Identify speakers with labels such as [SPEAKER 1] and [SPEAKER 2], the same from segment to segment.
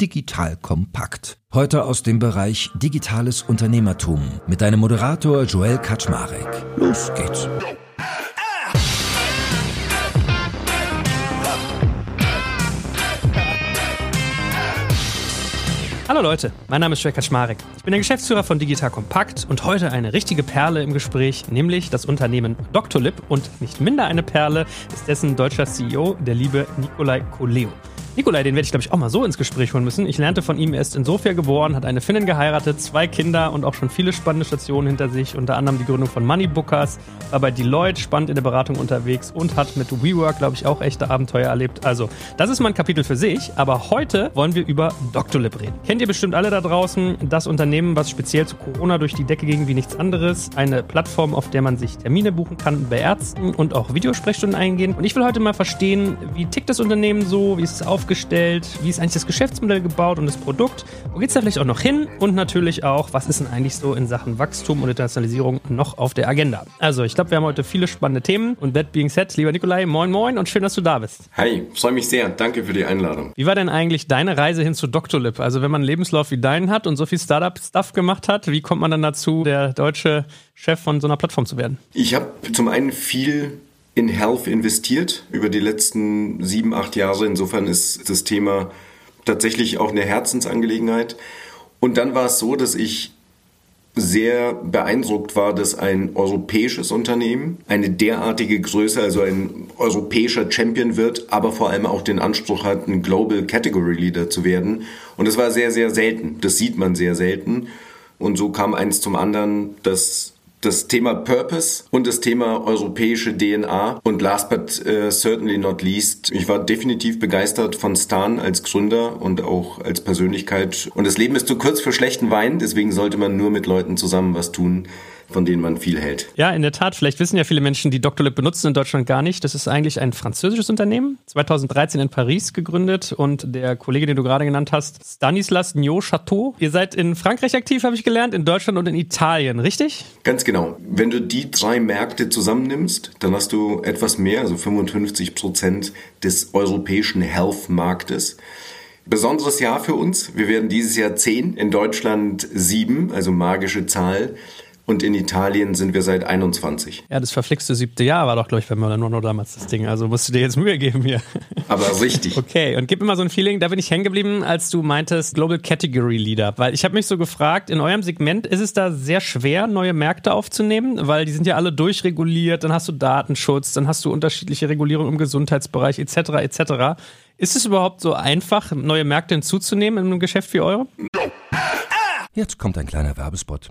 [SPEAKER 1] Digital Kompakt. Heute aus dem Bereich Digitales Unternehmertum mit deinem Moderator Joel Kaczmarek. Los geht's.
[SPEAKER 2] Hallo Leute, mein Name ist Joel Kaczmarek. Ich bin der Geschäftsführer von Digital Kompakt und heute eine richtige Perle im Gespräch, nämlich das Unternehmen Doctolib und nicht minder eine Perle ist dessen deutscher CEO, der liebe Nikolai Koleo. Nikolai, den werde ich, glaube ich, auch mal so ins Gespräch holen müssen. Ich lernte von ihm, er ist in Sofia geboren, hat eine Finnin geheiratet, zwei Kinder und auch schon viele spannende Stationen hinter sich, unter anderem die Gründung von Moneybookers, war bei Deloitte spannend in der Beratung unterwegs und hat mit WeWork, glaube ich, auch echte Abenteuer erlebt. Also, das ist mal ein Kapitel für sich, aber heute wollen wir über Doctolib reden. Kennt ihr bestimmt alle da draußen, das Unternehmen, was speziell zu Corona durch die Decke ging wie nichts anderes, eine Plattform, auf der man sich Termine buchen kann bei Ärzten und auch Videosprechstunden eingehen. Und ich will heute mal verstehen, wie tickt das Unternehmen so, wie ist es auf aufgestellt? Wie ist eigentlich das Geschäftsmodell gebaut und das Produkt? Wo geht es da vielleicht auch noch hin? Und natürlich auch, was ist denn eigentlich so in Sachen Wachstum und Internationalisierung noch auf der Agenda? Also, ich glaube, wir haben heute viele spannende Themen. Und that being said, lieber Nikolai, moin moin und schön, dass du da bist.
[SPEAKER 3] Hi, freue mich sehr. Danke für die Einladung.
[SPEAKER 2] Wie war denn eigentlich deine Reise hin zu Doctolib? Also, wenn man einen Lebenslauf wie deinen hat und so viel Startup-Stuff gemacht hat, wie kommt man dann dazu, der deutsche Chef von so einer Plattform zu werden?
[SPEAKER 3] Ich habe zum einen viel in Health investiert über die letzten sieben, acht Jahre. Insofern ist das Thema tatsächlich auch eine Herzensangelegenheit. Und dann war es so, dass ich sehr beeindruckt war, dass ein europäisches Unternehmen eine derartige Größe, also ein europäischer Champion wird, aber vor allem auch den Anspruch hat, ein Global Category Leader zu werden. Und das war sehr, sehr selten. Das sieht man sehr selten. Und so kam eins zum anderen, dass das Thema Purpose und das Thema europäische DNA. Und last but uh, certainly not least, ich war definitiv begeistert von Stan als Gründer und auch als Persönlichkeit. Und das Leben ist zu kurz für schlechten Wein, deswegen sollte man nur mit Leuten zusammen was tun, von denen man viel hält.
[SPEAKER 2] Ja, in der Tat. Vielleicht wissen ja viele Menschen, die Doctolib benutzen in Deutschland gar nicht. Das ist eigentlich ein französisches Unternehmen, 2013 in Paris gegründet und der Kollege, den du gerade genannt hast, Stanislas Nio-Chateau. Ihr seid in Frankreich aktiv, habe ich gelernt, in Deutschland und in Italien, richtig?
[SPEAKER 3] Ganz genau. Wenn du die drei Märkte zusammennimmst, dann hast du etwas mehr, also 55 Prozent des europäischen Health-Marktes. Besonderes Jahr für uns. Wir werden dieses Jahr zehn, in Deutschland sieben, also magische Zahl und in Italien sind wir seit 21.
[SPEAKER 2] Ja, das verflixte siebte Jahr war doch, glaube ich, bei Molano damals das Ding. Also musst du dir jetzt Mühe geben hier.
[SPEAKER 3] Aber richtig.
[SPEAKER 2] Okay, und gib mir mal so ein Feeling, da bin ich hängen geblieben, als du meintest Global Category Leader. Weil ich habe mich so gefragt, in eurem Segment ist es da sehr schwer, neue Märkte aufzunehmen, weil die sind ja alle durchreguliert, dann hast du Datenschutz, dann hast du unterschiedliche Regulierungen im Gesundheitsbereich etc. etc. Ist es überhaupt so einfach, neue Märkte hinzuzunehmen in einem Geschäft wie eure?
[SPEAKER 1] Jetzt kommt ein kleiner Werbespot.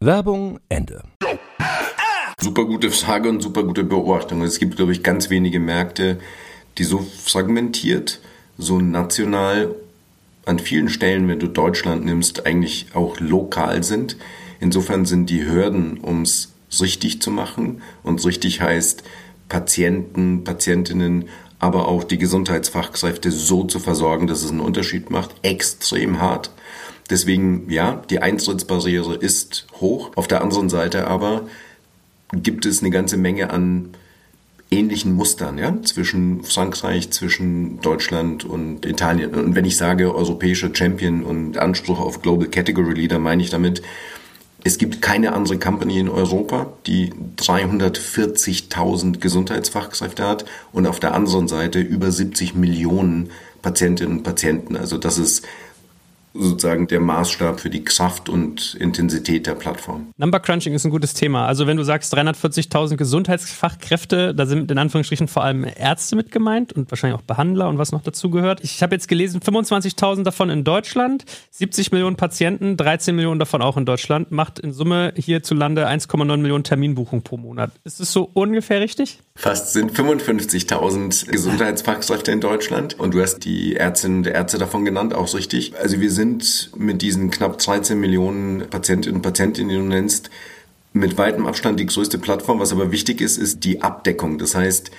[SPEAKER 1] Werbung Ende.
[SPEAKER 3] Super gute Frage und super gute Beobachtung. Es gibt, glaube ich, ganz wenige Märkte, die so fragmentiert, so national an vielen Stellen, wenn du Deutschland nimmst, eigentlich auch lokal sind. Insofern sind die Hürden, um es richtig zu machen, und richtig heißt, Patienten, Patientinnen, aber auch die Gesundheitsfachkräfte so zu versorgen, dass es einen Unterschied macht, extrem hart. Deswegen, ja, die Eintrittsbarriere ist hoch. Auf der anderen Seite aber gibt es eine ganze Menge an ähnlichen Mustern ja, zwischen Frankreich, zwischen Deutschland und Italien. Und wenn ich sage europäischer Champion und Anspruch auf Global Category Leader, meine ich damit, es gibt keine andere Company in Europa, die 340.000 Gesundheitsfachkräfte hat und auf der anderen Seite über 70 Millionen Patientinnen und Patienten. Also das ist sozusagen der Maßstab für die Kraft und Intensität der Plattform.
[SPEAKER 2] Number Crunching ist ein gutes Thema. Also wenn du sagst 340.000 Gesundheitsfachkräfte, da sind in Anführungsstrichen vor allem Ärzte mit gemeint und wahrscheinlich auch Behandler und was noch dazu gehört. Ich habe jetzt gelesen, 25.000 davon in Deutschland, 70 Millionen Patienten, 13 Millionen davon auch in Deutschland, macht in Summe hierzulande 1,9 Millionen Terminbuchungen pro Monat. Ist es so ungefähr richtig?
[SPEAKER 3] Fast sind 55.000 Gesundheitsfachkräfte in Deutschland und du hast die Ärztinnen und Ärzte davon genannt, auch richtig. Also wir sind mit diesen knapp 13 Millionen Patientinnen und Patienten, die du nennst, mit weitem Abstand die größte Plattform. Was aber wichtig ist, ist die Abdeckung. Das heißt,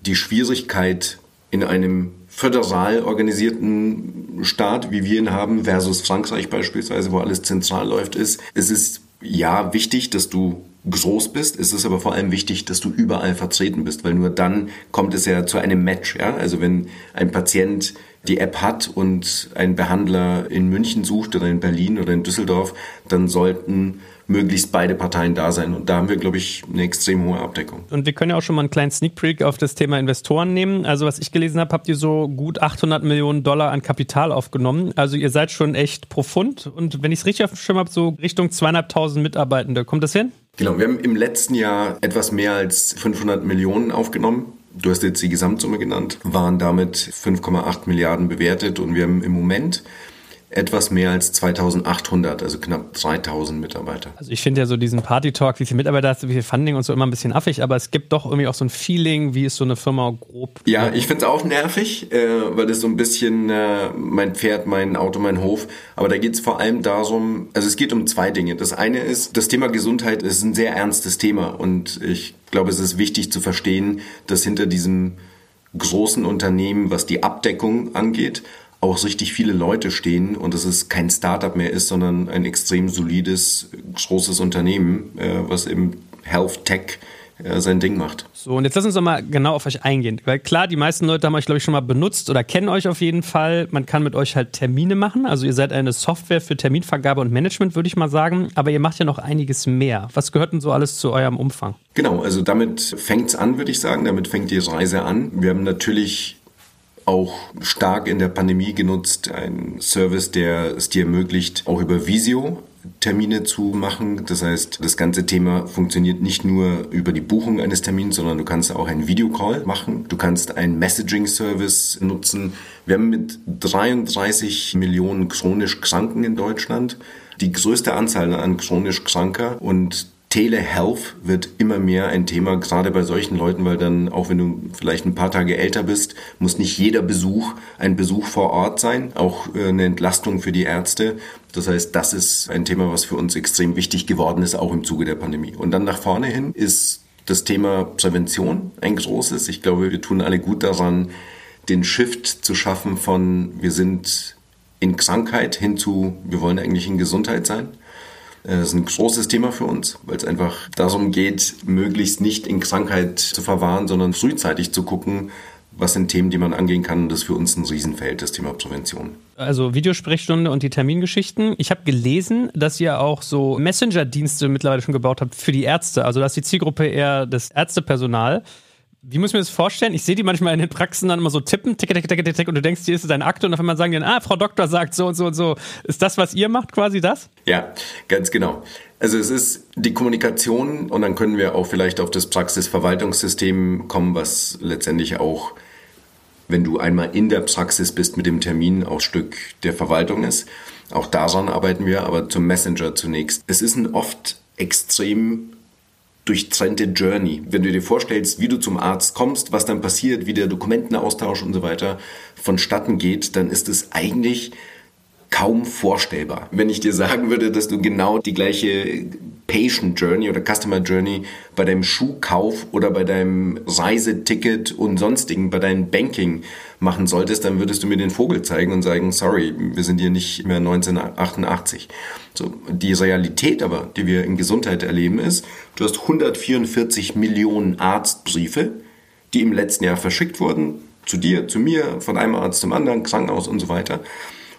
[SPEAKER 3] die Schwierigkeit in einem föderal organisierten Staat, wie wir ihn haben, versus Frankreich beispielsweise, wo alles zentral läuft, ist, es ist ja wichtig, dass du groß bist, ist es aber vor allem wichtig, dass du überall vertreten bist, weil nur dann kommt es ja zu einem Match. Ja? Also wenn ein Patient die App hat und ein Behandler in München sucht oder in Berlin oder in Düsseldorf, dann sollten möglichst beide Parteien da sein. Und da haben wir, glaube ich, eine extrem hohe Abdeckung.
[SPEAKER 2] Und wir können ja auch schon mal einen kleinen Sneak Peek auf das Thema Investoren nehmen. Also was ich gelesen habe, habt ihr so gut 800 Millionen Dollar an Kapital aufgenommen. Also ihr seid schon echt profund. Und wenn ich es richtig auf dem Schirm habe, so Richtung zweieinhalbtausend Mitarbeitende. Kommt das hin?
[SPEAKER 3] Genau, wir haben im letzten Jahr etwas mehr als 500 Millionen aufgenommen. Du hast jetzt die Gesamtsumme genannt, waren damit 5,8 Milliarden bewertet und wir haben im Moment etwas mehr als 2800, also knapp 3000 Mitarbeiter.
[SPEAKER 2] Also ich finde ja so diesen Party-Talk, wie viele Mitarbeiter hast du, wie viel Funding und so immer ein bisschen affig, aber es gibt doch irgendwie auch so ein Feeling, wie ist so eine Firma grob.
[SPEAKER 3] Ja, ich finde es auch nervig, äh, weil das so ein bisschen äh, mein Pferd, mein Auto, mein Hof, aber da geht es vor allem darum, also es geht um zwei Dinge. Das eine ist, das Thema Gesundheit ist ein sehr ernstes Thema und ich glaube, es ist wichtig zu verstehen, dass hinter diesem großen Unternehmen, was die Abdeckung angeht, auch richtig viele Leute stehen und dass es kein Startup mehr ist, sondern ein extrem solides, großes Unternehmen, äh, was im Health Tech äh, sein Ding macht.
[SPEAKER 2] So, und jetzt lass uns doch mal genau auf euch eingehen. Weil klar, die meisten Leute haben euch, glaube ich, schon mal benutzt oder kennen euch auf jeden Fall. Man kann mit euch halt Termine machen. Also ihr seid eine Software für Terminvergabe und Management, würde ich mal sagen. Aber ihr macht ja noch einiges mehr. Was gehört denn so alles zu eurem Umfang?
[SPEAKER 3] Genau, also damit fängt es an, würde ich sagen. Damit fängt die Reise an. Wir haben natürlich auch stark in der Pandemie genutzt. Ein Service, der es dir ermöglicht, auch über Visio Termine zu machen. Das heißt, das ganze Thema funktioniert nicht nur über die Buchung eines Termins, sondern du kannst auch einen Videocall machen. Du kannst einen Messaging-Service nutzen. Wir haben mit 33 Millionen chronisch Kranken in Deutschland die größte Anzahl an chronisch Kranker und Telehealth wird immer mehr ein Thema, gerade bei solchen Leuten, weil dann, auch wenn du vielleicht ein paar Tage älter bist, muss nicht jeder Besuch ein Besuch vor Ort sein, auch äh, eine Entlastung für die Ärzte. Das heißt, das ist ein Thema, was für uns extrem wichtig geworden ist, auch im Zuge der Pandemie. Und dann nach vorne hin ist das Thema Prävention ein großes. Ich glaube, wir tun alle gut daran, den Shift zu schaffen von wir sind in Krankheit hin zu wir wollen eigentlich in Gesundheit sein. Äh, das ist ein großes Thema für uns, weil es einfach darum geht, möglichst nicht in Krankheit zu verwahren, sondern frühzeitig zu gucken, was sind Themen, die man angehen kann. Das ist für uns ein Riesenfeld, das Thema Prävention.
[SPEAKER 2] Also Videosprechstunde und die Termingeschichten. Ich habe gelesen, dass ihr auch so Messenger-Dienste mittlerweile schon gebaut habt für die Ärzte. Also dass die Zielgruppe eher das Ärztepersonal. Wie muss ich mir das vorstellen? Ich sehe die manchmal in den Praxen dann immer so tippen, tick, tick, tick, tick, und du denkst, hier ist dein Akte und auf einmal sagen die dann, ah, Frau Doktor sagt so und so und so. Ist das, was ihr macht, quasi das?
[SPEAKER 3] Ja, ganz genau. Also es ist die Kommunikation und dann können wir auch vielleicht auf das Praxisverwaltungssystem kommen, was letztendlich auch, wenn du einmal in der Praxis bist mit dem Termin, auch Stück der Verwaltung ist. Auch daran arbeiten wir, aber zum Messenger zunächst. Es ist ein oft extrem durchtrennte Journey. Wenn du dir vorstellst, wie du zum Arzt kommst, was dann passiert, wie der Dokumentenaustausch und so weiter vonstatten geht, dann ist es eigentlich kaum vorstellbar. Wenn ich dir sagen würde, dass du genau die gleiche Patient Journey oder Customer Journey bei deinem Schuhkauf oder bei deinem Reiseticket und sonstigen, bei deinem Banking machen solltest, dann würdest du mir den Vogel zeigen und sagen, sorry, wir sind hier nicht mehr 1988. So, die Realität aber, die wir in Gesundheit erleben, ist, du hast 144 Millionen Arztbriefe, die im letzten Jahr verschickt wurden, zu dir, zu mir, von einem Arzt zum anderen, Krankenhaus und so weiter.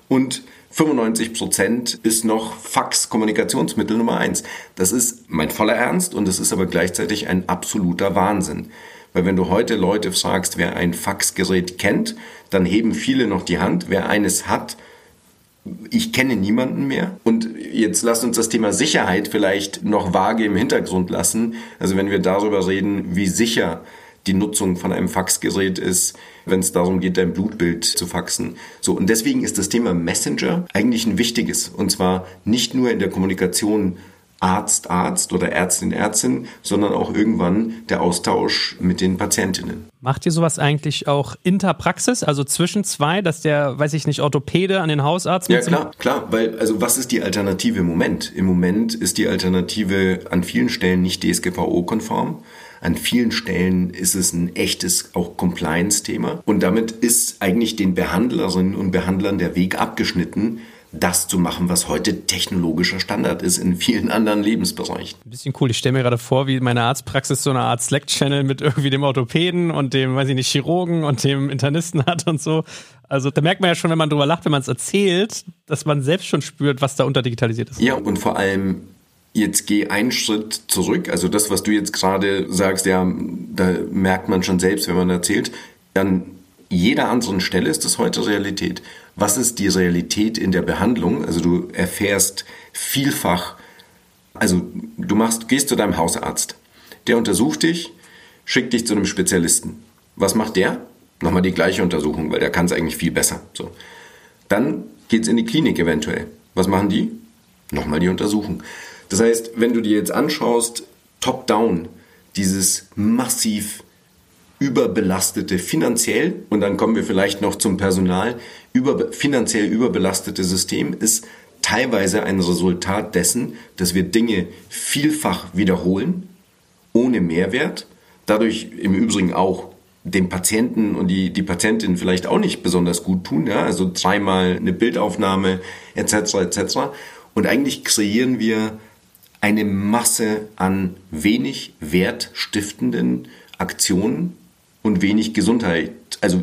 [SPEAKER 3] Und 95 Prozent ist noch Fax Kommunikationsmittel Nummer eins. Das ist mein voller Ernst und es ist aber gleichzeitig ein absoluter Wahnsinn. Weil wenn du heute Leute fragst, wer ein Faxgerät kennt, dann heben viele noch die Hand. Wer eines hat, ich kenne niemanden mehr. Und jetzt lasst uns das Thema Sicherheit vielleicht noch vage im Hintergrund lassen. Also wenn wir darüber reden, wie sicher die Nutzung von einem Faxgerät ist, wenn es darum geht, dein Blutbild zu faxen. So, und deswegen ist das Thema Messenger eigentlich ein wichtiges. Und zwar nicht nur in der Kommunikation Arzt, Arzt oder Ärztin, Ärztin, sondern auch irgendwann der Austausch mit den Patientinnen.
[SPEAKER 2] Macht ihr sowas eigentlich auch interpraxis, also zwischen zwei, dass der, weiß ich nicht, Orthopäde an den Hausarzt
[SPEAKER 3] Ja, klar, klar, weil, also was ist die Alternative im Moment? Im Moment ist die Alternative an vielen Stellen nicht DSGVO-konform. An vielen Stellen ist es ein echtes auch Compliance-Thema. Und damit ist eigentlich den Behandlerinnen und Behandlern der Weg abgeschnitten, das zu machen, was heute technologischer Standard ist in vielen anderen Lebensbereichen.
[SPEAKER 2] Ein bisschen cool. Ich stelle mir gerade vor, wie meine Arztpraxis so eine Art Slack-Channel mit irgendwie dem Orthopäden und dem, weiß ich nicht, Chirurgen und dem Internisten hat und so. Also da merkt man ja schon, wenn man drüber lacht, wenn man es erzählt, dass man selbst schon spürt, was da unterdigitalisiert ist.
[SPEAKER 3] Ja, und vor allem jetzt geh einen Schritt zurück. Also das, was du jetzt gerade sagst, ja, da merkt man schon selbst, wenn man erzählt. An jeder anderen Stelle ist das heute Realität was ist die Realität in der Behandlung? Also du erfährst vielfach, also du machst, gehst zu deinem Hausarzt, der untersucht dich, schickt dich zu einem Spezialisten. Was macht der? Nochmal die gleiche Untersuchung, weil der kann es eigentlich viel besser. So. Dann geht's in die Klinik eventuell. Was machen die? Nochmal die Untersuchung. Das heißt, wenn du dir jetzt anschaust, top-down, dieses massiv überbelastete finanziell, und dann kommen wir vielleicht noch zum Personal, über, finanziell überbelastete System ist teilweise ein Resultat dessen, dass wir Dinge vielfach wiederholen, ohne Mehrwert, dadurch im Übrigen auch dem Patienten und die, die Patientin vielleicht auch nicht besonders gut tun, ja, also dreimal eine Bildaufnahme etc. etc. Und eigentlich kreieren wir eine Masse an wenig wertstiftenden Aktionen und wenig Gesundheit, also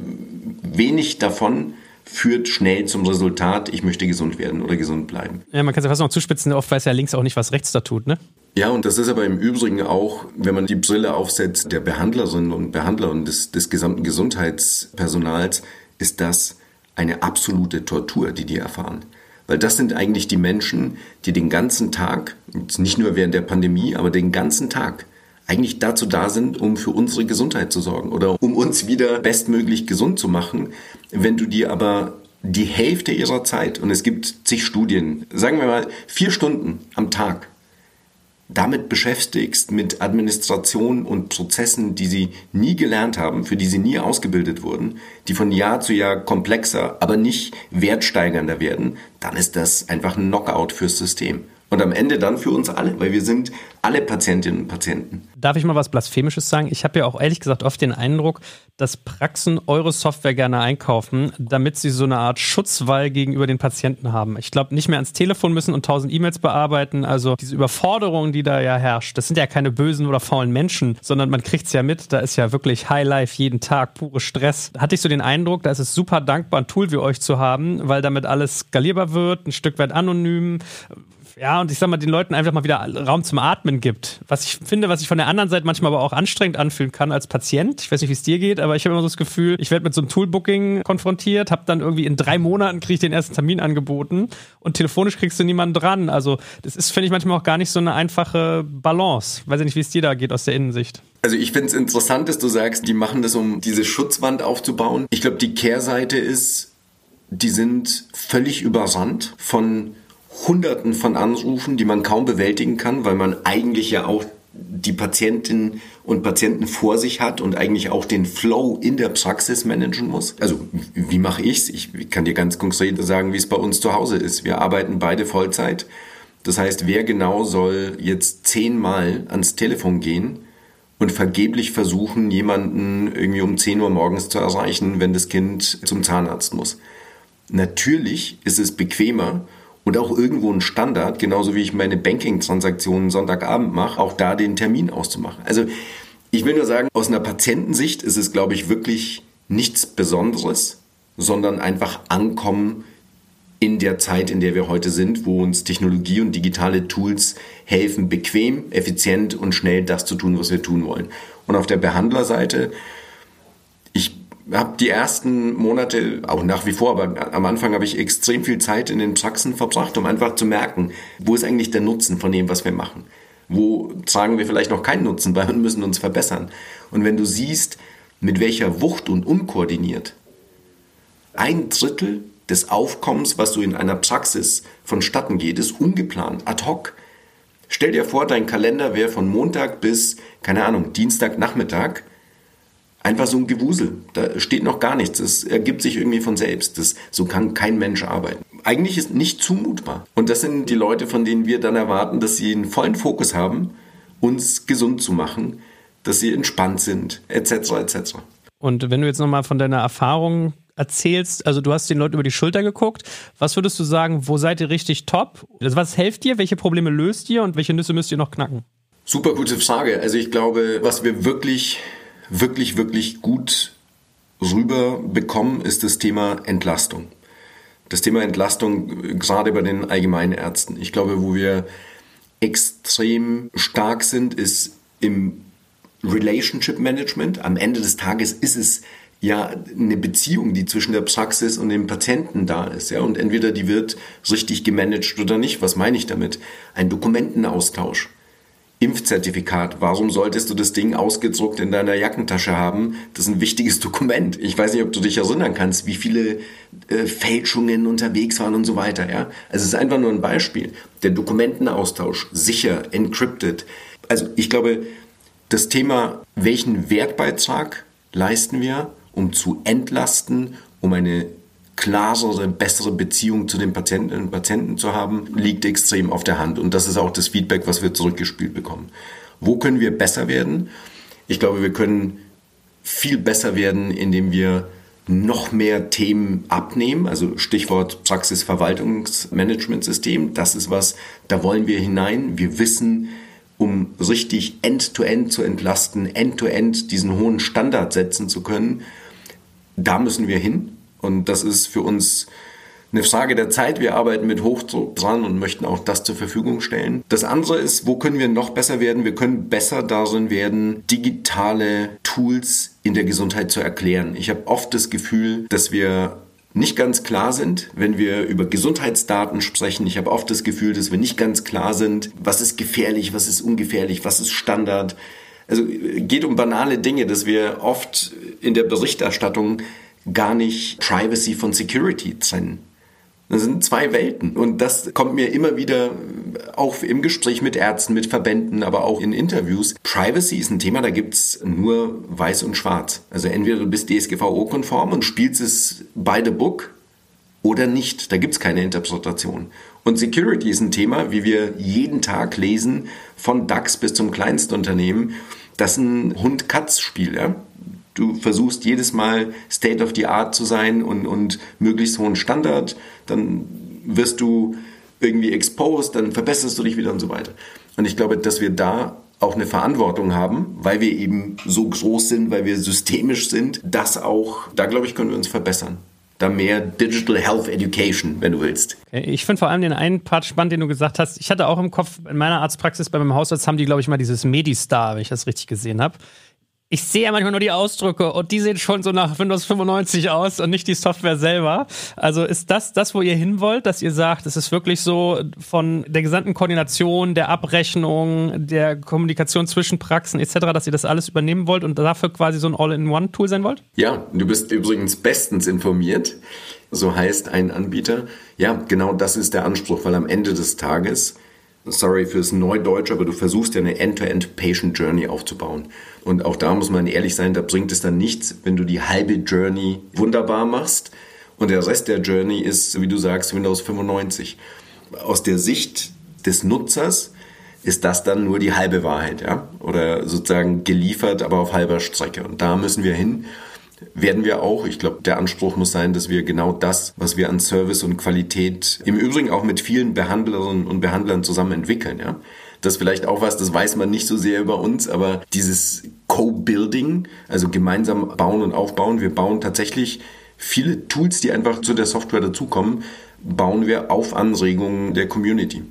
[SPEAKER 3] wenig davon führt schnell zum Resultat, ich möchte gesund werden oder gesund bleiben.
[SPEAKER 2] Ja, man kann es ja fast noch zuspitzen, oft weiß ja links auch nicht, was rechts da tut, ne?
[SPEAKER 3] Ja, und das ist aber im Übrigen auch, wenn man die Brille aufsetzt der Behandlerinnen und Behandler und des, des gesamten Gesundheitspersonals, ist das eine absolute Tortur, die die erfahren. Weil das sind eigentlich die Menschen, die den ganzen Tag, nicht nur während der Pandemie, aber den ganzen Tag eigentlich dazu da sind, um für unsere Gesundheit zu sorgen oder um uns wieder bestmöglich gesund zu machen. Wenn du dir aber die Hälfte ihrer Zeit, und es gibt zig Studien, sagen wir mal vier Stunden am Tag, damit beschäftigst mit Administration und Prozessen, die sie nie gelernt haben, für die sie nie ausgebildet wurden, die von Jahr zu Jahr komplexer, aber nicht wertsteigernder werden, dann ist das einfach ein Knockout fürs System. Und am Ende dann für uns alle, weil wir sind alle Patientinnen und Patienten.
[SPEAKER 2] Darf ich mal was Blasphemisches sagen? Ich habe ja auch ehrlich gesagt oft den Eindruck, dass Praxen eure Software gerne einkaufen, damit sie so eine Art Schutzwall gegenüber den Patienten haben. Ich glaube, nicht mehr ans Telefon müssen und tausend E-Mails bearbeiten. Also diese Überforderung, die da ja herrscht, das sind ja keine bösen oder faulen Menschen, sondern man kriegt es ja mit. Da ist ja wirklich High Life jeden Tag, pure Stress. Hatte ich so den Eindruck, da ist es super dankbar, ein Tool wie euch zu haben, weil damit alles skalierbar wird, ein Stück weit anonym ja, und ich sag mal, den Leuten einfach mal wieder Raum zum Atmen gibt. Was ich finde, was ich von der anderen Seite manchmal aber auch anstrengend anfühlen kann als Patient. Ich weiß nicht, wie es dir geht, aber ich habe immer so das Gefühl, ich werde mit so einem Toolbooking konfrontiert, habe dann irgendwie in drei Monaten kriege ich den ersten Termin angeboten und telefonisch kriegst du niemanden dran. Also das ist, finde ich, manchmal auch gar nicht so eine einfache Balance. Weiß ich nicht, wie es dir da geht aus der Innensicht.
[SPEAKER 3] Also ich finde es interessant, dass du sagst, die machen das, um diese Schutzwand aufzubauen. Ich glaube, die Kehrseite ist, die sind völlig überrannt von Hunderten von Anrufen, die man kaum bewältigen kann, weil man eigentlich ja auch die Patientinnen und Patienten vor sich hat und eigentlich auch den Flow in der Praxis managen muss. Also wie mache ich's? Ich kann dir ganz konkret sagen, wie es bei uns zu Hause ist. Wir arbeiten beide Vollzeit. Das heißt, wer genau soll jetzt zehnmal ans Telefon gehen und vergeblich versuchen, jemanden irgendwie um 10 Uhr morgens zu erreichen, wenn das Kind zum Zahnarzt muss? Natürlich ist es bequemer, und auch irgendwo ein Standard, genauso wie ich meine Banking-Transaktionen Sonntagabend mache, auch da den Termin auszumachen. Also ich will nur sagen, aus einer Patientensicht ist es, glaube ich, wirklich nichts Besonderes, sondern einfach ankommen in der Zeit, in der wir heute sind, wo uns Technologie und digitale Tools helfen, bequem, effizient und schnell das zu tun, was wir tun wollen. Und auf der Behandlerseite, ich habe die ersten Monate, auch nach wie vor, aber am Anfang habe ich extrem viel Zeit in den Praxen verbracht, um einfach zu merken, wo ist eigentlich der Nutzen von dem, was wir machen. Wo tragen wir vielleicht noch keinen Nutzen bei und müssen uns verbessern. Und wenn du siehst, mit welcher Wucht und unkoordiniert ein Drittel des Aufkommens, was du in einer Praxis vonstatten geht, ist ungeplant, ad hoc. Stell dir vor, dein Kalender wäre von Montag bis, keine Ahnung, Dienstagnachmittag einfach so ein Gewusel. Da steht noch gar nichts. Es ergibt sich irgendwie von selbst. Das, so kann kein Mensch arbeiten. Eigentlich ist nicht zumutbar. Und das sind die Leute, von denen wir dann erwarten, dass sie einen vollen Fokus haben, uns gesund zu machen, dass sie entspannt sind, etc. etc.
[SPEAKER 2] Und wenn du jetzt nochmal von deiner Erfahrung erzählst, also du hast den Leuten über die Schulter geguckt, was würdest du sagen, wo seid ihr richtig top? Also was hilft dir, welche Probleme löst ihr und welche Nüsse müsst ihr noch knacken?
[SPEAKER 3] Super gute Frage. Also ich glaube, was wir wirklich wirklich, wirklich gut rüberbekommen, ist das Thema Entlastung. Das Thema Entlastung gerade bei den Allgemeinärzten. Ich glaube, wo wir extrem stark sind, ist im Relationship Management. Am Ende des Tages ist es ja eine Beziehung, die zwischen der Praxis und dem Patienten da ist. Ja? Und entweder die wird richtig gemanagt oder nicht. Was meine ich damit? Ein Dokumentenaustausch. Impfzertifikat. Warum solltest du das Ding ausgedruckt in deiner Jackentasche haben? Das ist ein wichtiges Dokument. Ich weiß nicht, ob du dich erinnern kannst, wie viele äh, Fälschungen unterwegs waren und so weiter. Ja? Also es ist einfach nur ein Beispiel. Der Dokumentenaustausch, sicher, encrypted. Also ich glaube, das Thema, welchen Wertbeitrag leisten wir, um zu entlasten, um eine klarere, bessere Beziehung zu den Patienten und Patienten zu haben, liegt extrem auf der Hand. Und das ist auch das Feedback, was wir zurückgespielt bekommen. Wo können wir besser werden? Ich glaube, wir können viel besser werden, indem wir noch mehr Themen abnehmen, also Stichwort Praxisverwaltungsmanagementsystem. Das ist was, da wollen wir hinein. Wir wissen, um richtig end-to-end -end zu entlasten, end-to-end -end diesen hohen Standard setzen zu können, da müssen wir hin. Und das ist für uns eine Frage der Zeit. Wir arbeiten mit Hochdruck dran und möchten auch das zur Verfügung stellen. Das andere ist, wo können wir noch besser werden? Wir können besser darin werden, digitale Tools in der Gesundheit zu erklären. Ich habe oft das Gefühl, dass wir nicht ganz klar sind, wenn wir über Gesundheitsdaten sprechen. Ich habe oft das Gefühl, dass wir nicht ganz klar sind, was ist gefährlich, was ist ungefährlich, was ist Standard. Also geht um banale Dinge, dass wir oft in der Berichterstattung gar nicht Privacy von Security trennen. Das sind zwei Welten. Und das kommt mir immer wieder auch im Gespräch mit Ärzten, mit Verbänden, aber auch in Interviews. Privacy ist ein Thema, da gibt's nur weiß und schwarz. Also entweder du bist DSGVO-konform und spielst es by the book oder nicht. Da gibt's keine Interpretation. Und Security ist ein Thema, wie wir jeden Tag lesen, von DAX bis zum Kleinstunternehmen. Das ist ein Hund-Katz-Spiel. Ja? Du versuchst jedes Mal State of the Art zu sein und, und möglichst hohen Standard, dann wirst du irgendwie exposed, dann verbesserst du dich wieder und so weiter. Und ich glaube, dass wir da auch eine Verantwortung haben, weil wir eben so groß sind, weil wir systemisch sind, das auch, da glaube ich, können wir uns verbessern. Da mehr Digital Health Education, wenn du willst.
[SPEAKER 2] Ich finde vor allem den einen Part spannend, den du gesagt hast. Ich hatte auch im Kopf, in meiner Arztpraxis bei meinem Hausarzt haben die, glaube ich, mal dieses Medistar, wenn ich das richtig gesehen habe ich sehe ja manchmal nur die Ausdrücke und die sehen schon so nach Windows 95 aus und nicht die Software selber. Also ist das das, wo ihr hin wollt, dass ihr sagt, es ist wirklich so von der gesamten Koordination, der Abrechnung, der Kommunikation zwischen Praxen etc., dass ihr das alles übernehmen wollt und dafür quasi so ein All-in-One-Tool sein wollt?
[SPEAKER 3] Ja, du bist übrigens bestens informiert. So heißt ein Anbieter. Ja, genau das ist der Anspruch, weil am Ende des Tages sorry fürs Neudeutsch, aber du versuchst ja eine End-to-End Patient Journey aufzubauen. Und auch da muss man ehrlich sein, da bringt es dann nichts, wenn du die halbe Journey wunderbar machst und der Rest der Journey ist, wie du sagst, Windows 95. Aus der Sicht des Nutzers ist das dann nur die halbe Wahrheit, ja? Oder sozusagen geliefert, aber auf halber Strecke. Und da müssen wir hin werden wir auch. Ich glaube, der Anspruch muss sein, dass wir genau das, was wir an Service und Qualität im Übrigen auch mit vielen Behandlerinnen und Behandlern zusammen entwickeln, ja. Das ist vielleicht auch was, das weiß man nicht so sehr über uns, aber dieses Co-Building, also gemeinsam bauen und aufbauen, wir bauen tatsächlich viele Tools, die einfach zu der Software dazukommen, bauen wir auf Anregungen der Community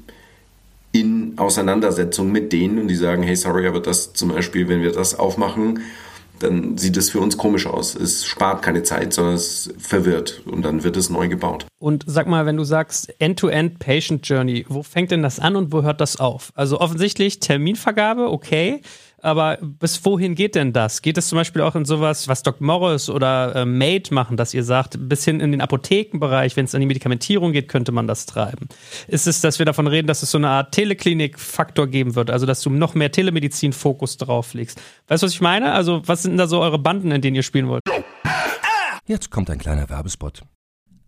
[SPEAKER 3] in Auseinandersetzung mit denen und die sagen, hey, sorry, aber das zum Beispiel, wenn wir das aufmachen, dann sieht es für uns komisch aus. Es spart keine Zeit, sondern es verwirrt und dann wird es neu gebaut.
[SPEAKER 2] Und sag mal, wenn du sagst End-to-End -End Patient Journey, wo fängt denn das an und wo hört das auf? Also offensichtlich Terminvergabe, okay. Aber bis wohin geht denn das? Geht es zum Beispiel auch in sowas, was Doc Morris oder äh, Made machen, dass ihr sagt, bis hin in den Apothekenbereich, wenn es an die Medikamentierung geht, könnte man das treiben? Ist es, dass wir davon reden, dass es so eine Art Teleklinik-Faktor geben wird, also dass du noch mehr Telemedizin-Fokus drauf legst? Weißt du, was ich meine? Also, was sind da so eure Banden, in denen ihr spielen wollt?
[SPEAKER 1] Jetzt kommt ein kleiner Werbespot.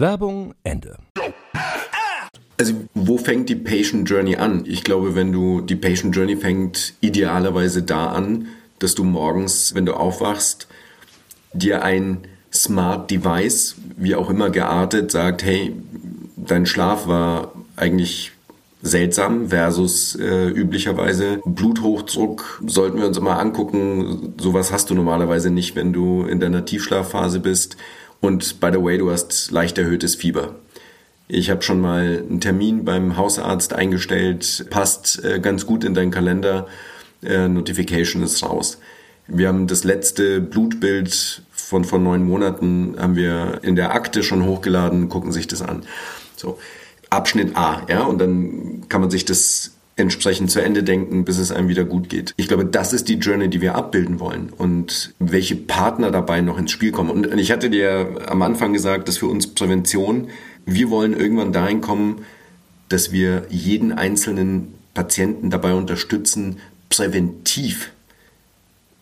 [SPEAKER 1] Werbung Ende.
[SPEAKER 3] Also wo fängt die Patient Journey an? Ich glaube, wenn du die Patient Journey fängt idealerweise da an, dass du morgens, wenn du aufwachst, dir ein Smart Device, wie auch immer geartet, sagt, hey, dein Schlaf war eigentlich seltsam versus äh, üblicherweise Bluthochdruck sollten wir uns immer angucken. Sowas hast du normalerweise nicht, wenn du in deiner Tiefschlafphase bist. Und by the way, du hast leicht erhöhtes Fieber. Ich habe schon mal einen Termin beim Hausarzt eingestellt, passt äh, ganz gut in deinen Kalender, äh, Notification ist raus. Wir haben das letzte Blutbild von vor neun Monaten haben wir in der Akte schon hochgeladen, gucken sich das an. So Abschnitt A, ja, und dann kann man sich das entsprechend zu Ende denken, bis es einem wieder gut geht. Ich glaube, das ist die Journey, die wir abbilden wollen und welche Partner dabei noch ins Spiel kommen. Und ich hatte dir am Anfang gesagt, dass für uns Prävention wir wollen irgendwann dahin kommen, dass wir jeden einzelnen Patienten dabei unterstützen, präventiv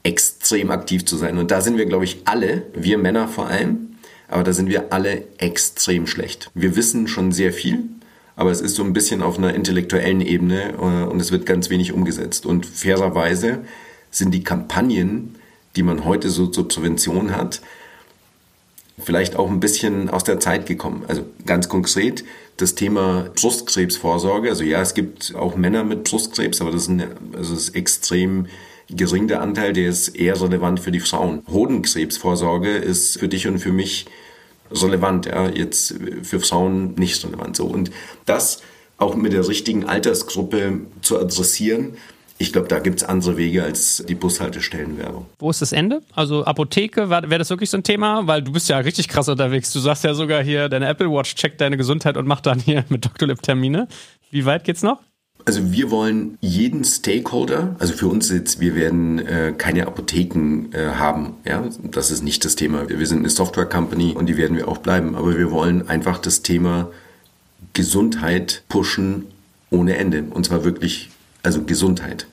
[SPEAKER 3] extrem aktiv zu sein. Und da sind wir, glaube ich, alle, wir Männer vor allem, aber da sind wir alle extrem schlecht. Wir wissen schon sehr viel, aber es ist so ein bisschen auf einer intellektuellen Ebene äh, und es wird ganz wenig umgesetzt. Und fairerweise sind die Kampagnen, die man heute so zur Prävention hat, vielleicht auch ein bisschen aus der Zeit gekommen. Also ganz konkret das Thema Brustkrebsvorsorge. Also ja, es gibt auch Männer mit Brustkrebs, aber das ist, eine, also das ist extrem gering der Anteil, der ist eher relevant für die Frauen. Hodenkrebsvorsorge ist für dich und für mich relevant, ja, jetzt für Frauen nicht relevant. So und das auch mit der richtigen Altersgruppe zu adressieren, ich glaube, da gibt es andere Wege als die Bushaltestellenwerbung.
[SPEAKER 2] Wo ist das Ende? Also Apotheke, wäre das wirklich so ein Thema? Weil du bist ja richtig krass unterwegs. Du sagst ja sogar hier, deine Apple Watch checkt deine Gesundheit und macht dann hier mit Dr. Lip Termine. Wie weit geht's noch?
[SPEAKER 3] Also wir wollen jeden Stakeholder, also für uns jetzt, wir werden äh, keine Apotheken äh, haben, ja, das ist nicht das Thema. Wir sind eine Software Company und die werden wir auch bleiben, aber wir wollen einfach das Thema Gesundheit pushen ohne Ende und zwar wirklich also Gesundheit.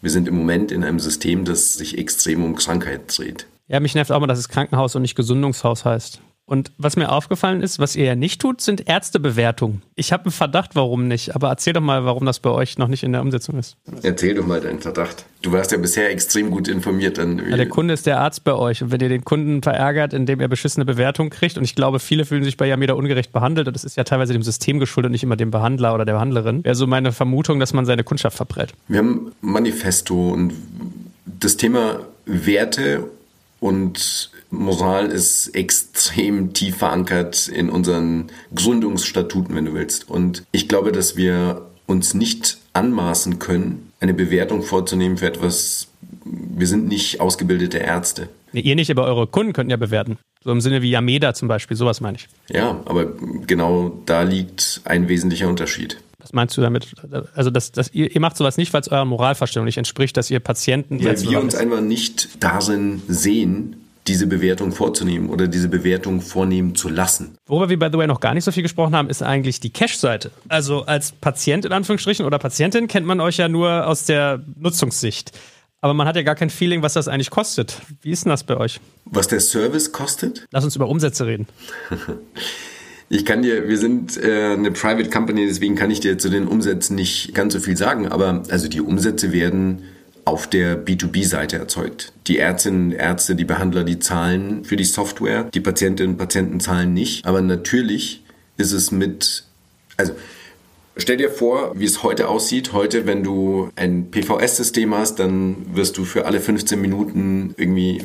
[SPEAKER 3] Wir sind im Moment in einem System, das sich extrem um Krankheit dreht.
[SPEAKER 2] Ja, mich nervt auch mal, dass es Krankenhaus und nicht Gesundungshaus heißt. Und was mir aufgefallen ist, was ihr ja nicht tut, sind Ärztebewertungen. Ich habe einen Verdacht, warum nicht. Aber erzähl doch mal, warum das bei euch noch nicht in der Umsetzung ist.
[SPEAKER 3] Erzähl doch mal deinen Verdacht. Du warst ja bisher extrem gut informiert. Dann
[SPEAKER 2] ja, der Kunde ist der Arzt bei euch. Und wenn ihr den Kunden verärgert, indem er beschissene Bewertungen kriegt, und ich glaube, viele fühlen sich bei Yameda ungerecht behandelt, und das ist ja teilweise dem System geschuldet, nicht immer dem Behandler oder der Behandlerin, wäre so meine Vermutung, dass man seine Kundschaft verbrät.
[SPEAKER 3] Wir haben Manifesto und das Thema Werte und Moral ist extrem tief verankert in unseren Gründungsstatuten, wenn du willst. Und ich glaube, dass wir uns nicht anmaßen können, eine Bewertung vorzunehmen für etwas. Wir sind nicht ausgebildete Ärzte.
[SPEAKER 2] Nee, ihr nicht, aber eure Kunden könnten ja bewerten. So im Sinne wie Yameda zum Beispiel, sowas meine ich.
[SPEAKER 3] Ja, aber genau da liegt ein wesentlicher Unterschied.
[SPEAKER 2] Was meinst du damit? Also, dass, dass ihr, ihr macht sowas nicht, weil es eurer Moralvorstellung nicht entspricht, dass ihr Patienten.
[SPEAKER 3] Weil wir uns einfach nicht darin sehen, diese Bewertung vorzunehmen oder diese Bewertung vornehmen zu lassen.
[SPEAKER 2] Worüber wir, by the way, noch gar nicht so viel gesprochen haben, ist eigentlich die Cash-Seite. Also als Patient in Anführungsstrichen oder Patientin kennt man euch ja nur aus der Nutzungssicht. Aber man hat ja gar kein Feeling, was das eigentlich kostet. Wie ist denn das bei euch?
[SPEAKER 3] Was der Service kostet?
[SPEAKER 2] Lass uns über Umsätze reden.
[SPEAKER 3] Ich kann dir, wir sind äh, eine Private Company, deswegen kann ich dir zu den Umsätzen nicht ganz so viel sagen, aber also die Umsätze werden auf der B2B-Seite erzeugt. Die Ärztinnen und Ärzte, die Behandler, die zahlen für die Software, die Patientinnen und Patienten zahlen nicht, aber natürlich ist es mit, also Stell dir vor, wie es heute aussieht. Heute, wenn du ein PVS-System hast, dann wirst du für alle 15 Minuten irgendwie,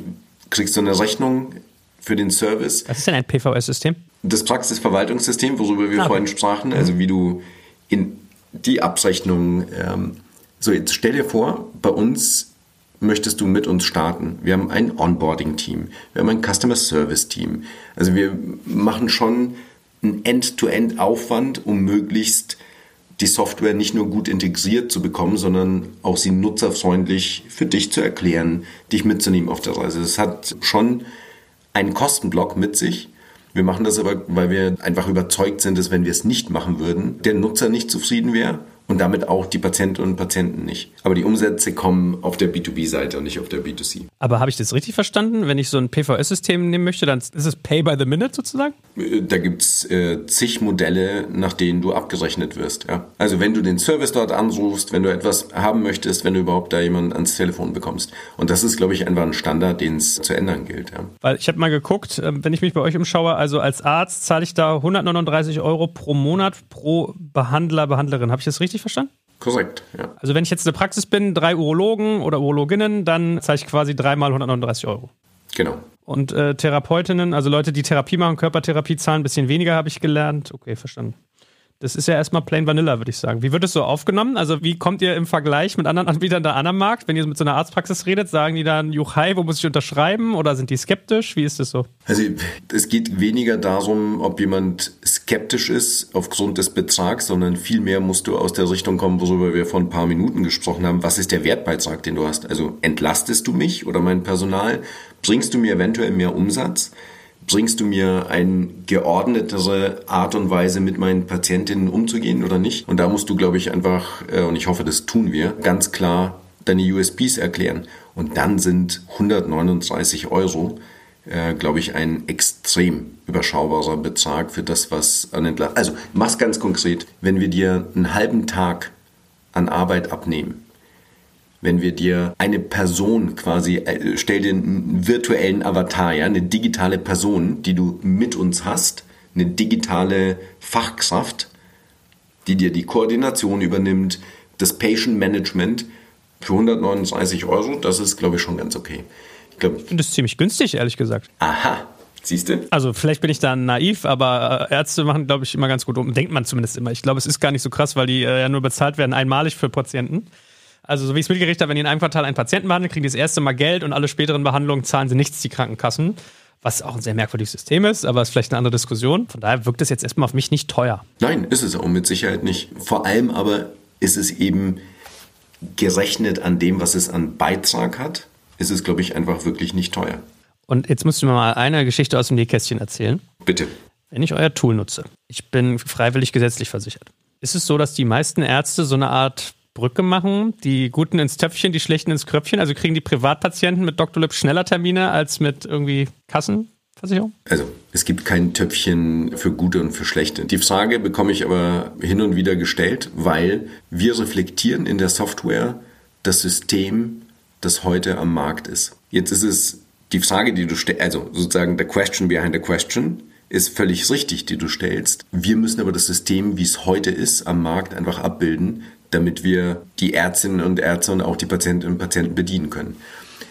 [SPEAKER 3] kriegst du eine Rechnung für den Service.
[SPEAKER 2] Was ist denn ein PVS-System?
[SPEAKER 3] Das Praxisverwaltungssystem, worüber wir ah, vorhin sprachen, also wie du in die Abrechnung, ähm, so jetzt stell dir vor, bei uns möchtest du mit uns starten. Wir haben ein Onboarding-Team, wir haben ein Customer Service-Team. Also wir machen schon einen End-to-End-Aufwand, um möglichst die Software nicht nur gut integriert zu bekommen, sondern auch sie nutzerfreundlich für dich zu erklären, dich mitzunehmen auf der Reise. Das hat schon einen Kostenblock mit sich. Wir machen das aber, weil wir einfach überzeugt sind, dass wenn wir es nicht machen würden, der Nutzer nicht zufrieden wäre und damit auch die Patientinnen und Patienten nicht. Aber die Umsätze kommen auf der B2B-Seite und nicht auf der B2C.
[SPEAKER 2] Aber habe ich das richtig verstanden? Wenn ich so ein PVS-System nehmen möchte, dann ist es Pay by the Minute sozusagen?
[SPEAKER 3] Äh, da gibt es äh, zig Modelle, nach denen du abgerechnet wirst. Ja? Also wenn du den Service dort anrufst, wenn du etwas haben möchtest, wenn du überhaupt da jemanden ans Telefon bekommst. Und das ist, glaube ich, einfach ein Standard, den es zu ändern gilt. Ja?
[SPEAKER 2] Weil ich habe mal geguckt, ähm, wenn ich mich bei euch umschaue, also als Arzt zahle ich da 139 Euro pro Monat pro Behandler, Behandlerin. Habe ich das richtig richtig verstanden?
[SPEAKER 3] Korrekt, ja.
[SPEAKER 2] Also wenn ich jetzt in der Praxis bin, drei Urologen oder Urologinnen, dann zahle ich quasi dreimal 139 Euro.
[SPEAKER 3] Genau.
[SPEAKER 2] Und äh, Therapeutinnen, also Leute, die Therapie machen, Körpertherapie zahlen ein bisschen weniger, habe ich gelernt. Okay, verstanden. Das ist ja erstmal plain vanilla, würde ich sagen. Wie wird es so aufgenommen? Also, wie kommt ihr im Vergleich mit anderen Anbietern da an am Markt? Wenn ihr mit so einer Arztpraxis redet, sagen die dann, Juchai, wo muss ich unterschreiben? Oder sind die skeptisch? Wie ist das so?
[SPEAKER 3] Also, es geht weniger darum, ob jemand skeptisch ist aufgrund des Betrags, sondern vielmehr musst du aus der Richtung kommen, worüber wir vor ein paar Minuten gesprochen haben. Was ist der Wertbeitrag, den du hast? Also, entlastest du mich oder mein Personal? Bringst du mir eventuell mehr Umsatz? Bringst du mir eine geordnetere Art und Weise mit meinen Patientinnen umzugehen oder nicht? Und da musst du, glaube ich, einfach, äh, und ich hoffe, das tun wir, ganz klar deine USPs erklären. Und dann sind 139 Euro, äh, glaube ich, ein extrem überschaubarer Betrag für das, was an Entlassung. Also mach's ganz konkret. Wenn wir dir einen halben Tag an Arbeit abnehmen, wenn wir dir eine Person quasi, äh, stell dir einen virtuellen Avatar, ja, eine digitale Person, die du mit uns hast, eine digitale Fachkraft, die dir die Koordination übernimmt, das Patient Management für 139 Euro, das ist, glaube ich, schon ganz okay.
[SPEAKER 2] Ich, glaub, ich finde das ziemlich günstig, ehrlich gesagt.
[SPEAKER 3] Aha, Siehst du?
[SPEAKER 2] Also vielleicht bin ich da naiv, aber äh, Ärzte machen, glaube ich, immer ganz gut um. Denkt man zumindest immer. Ich glaube, es ist gar nicht so krass, weil die äh, ja nur bezahlt werden einmalig für Patienten. Also, so wie ich es mitgerichtet habe, wenn die in einem Quartal einen Patienten behandeln, kriegen die das erste Mal Geld und alle späteren Behandlungen zahlen sie nichts, die Krankenkassen. Was auch ein sehr merkwürdiges System ist, aber ist vielleicht eine andere Diskussion. Von daher wirkt es jetzt erstmal auf mich nicht teuer.
[SPEAKER 3] Nein, ist es auch mit Sicherheit nicht. Vor allem aber ist es eben gerechnet an dem, was es an Beitrag hat, ist es, glaube ich, einfach wirklich nicht teuer.
[SPEAKER 2] Und jetzt müsst ihr mir mal eine Geschichte aus dem Nähkästchen erzählen.
[SPEAKER 3] Bitte.
[SPEAKER 2] Wenn ich euer Tool nutze, ich bin freiwillig gesetzlich versichert, ist es so, dass die meisten Ärzte so eine Art Brücke machen. Die Guten ins Töpfchen, die Schlechten ins Kröpfchen. Also kriegen die Privatpatienten mit Dr. Lipp schneller Termine als mit irgendwie Kassenversicherung?
[SPEAKER 3] Also es gibt kein Töpfchen für Gute und für Schlechte. Die Frage bekomme ich aber hin und wieder gestellt, weil wir reflektieren in der Software das System, das heute am Markt ist. Jetzt ist es die Frage, die du stellst, also sozusagen the question behind the question, ist völlig richtig, die du stellst. Wir müssen aber das System, wie es heute ist, am Markt einfach abbilden, damit wir die Ärztinnen und Ärzte und auch die Patientinnen und Patienten bedienen können.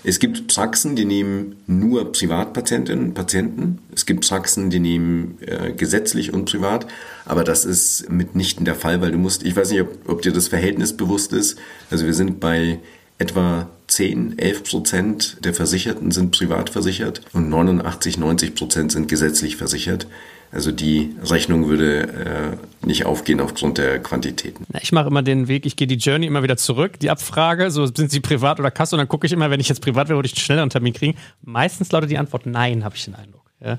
[SPEAKER 3] Es gibt Praxen, die nehmen nur Privatpatientinnen und Patienten. Es gibt Praxen, die nehmen äh, gesetzlich und privat. Aber das ist mitnichten der Fall, weil du musst, ich weiß nicht, ob, ob dir das Verhältnis bewusst ist. Also wir sind bei etwa 10, 11 Prozent der Versicherten sind privat versichert und 89, 90 Prozent sind gesetzlich versichert. Also die Rechnung würde äh, nicht aufgehen aufgrund der Quantitäten.
[SPEAKER 2] Ich mache immer den Weg, ich gehe die Journey immer wieder zurück, die Abfrage, so sind sie privat oder Kasse und dann gucke ich immer, wenn ich jetzt privat wäre, würde ich einen schnelleren Termin kriegen. Meistens lautet die Antwort nein, habe ich den Eindruck. Ja.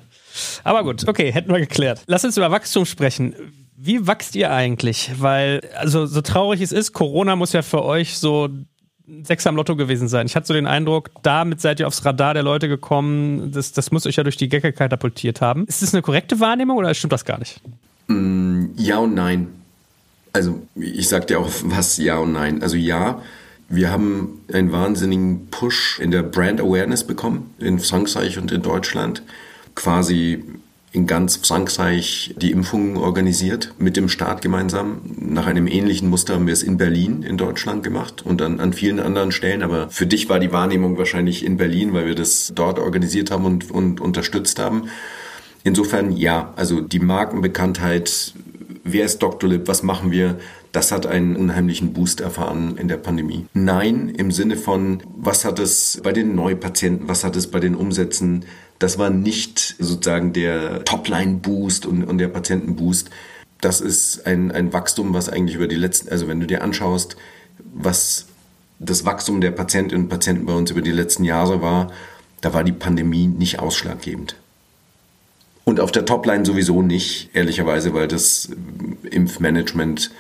[SPEAKER 2] Aber gut, okay, hätten wir geklärt. Lass uns über Wachstum sprechen. Wie wächst ihr eigentlich? Weil, also so traurig es ist, Corona muss ja für euch so Sechser am Lotto gewesen sein. Ich hatte so den Eindruck, damit seid ihr aufs Radar der Leute gekommen. Das, das muss euch ja durch die Gecke katapultiert haben. Ist das eine korrekte Wahrnehmung oder stimmt das gar nicht?
[SPEAKER 3] Mm, ja und nein. Also ich sag dir auch was ja und nein. Also ja, wir haben einen wahnsinnigen Push in der Brand Awareness bekommen in Frankreich und in Deutschland. Quasi in ganz Frankreich die Impfungen organisiert, mit dem Staat gemeinsam. Nach einem ähnlichen Muster haben wir es in Berlin in Deutschland gemacht und dann an vielen anderen Stellen. Aber für dich war die Wahrnehmung wahrscheinlich in Berlin, weil wir das dort organisiert haben und, und unterstützt haben. Insofern ja, also die Markenbekanntheit, wer ist Dr. Lip, was machen wir, das hat einen unheimlichen Boost erfahren in der Pandemie. Nein, im Sinne von, was hat es bei den Neupatienten, was hat es bei den Umsätzen, das war nicht sozusagen der Topline-Boost und, und der Patienten-Boost. Das ist ein, ein Wachstum, was eigentlich über die letzten, also wenn du dir anschaust, was das Wachstum der Patientinnen und Patienten bei uns über die letzten Jahre war, da war die Pandemie nicht ausschlaggebend. Und auf der Topline sowieso nicht, ehrlicherweise, weil das Impfmanagement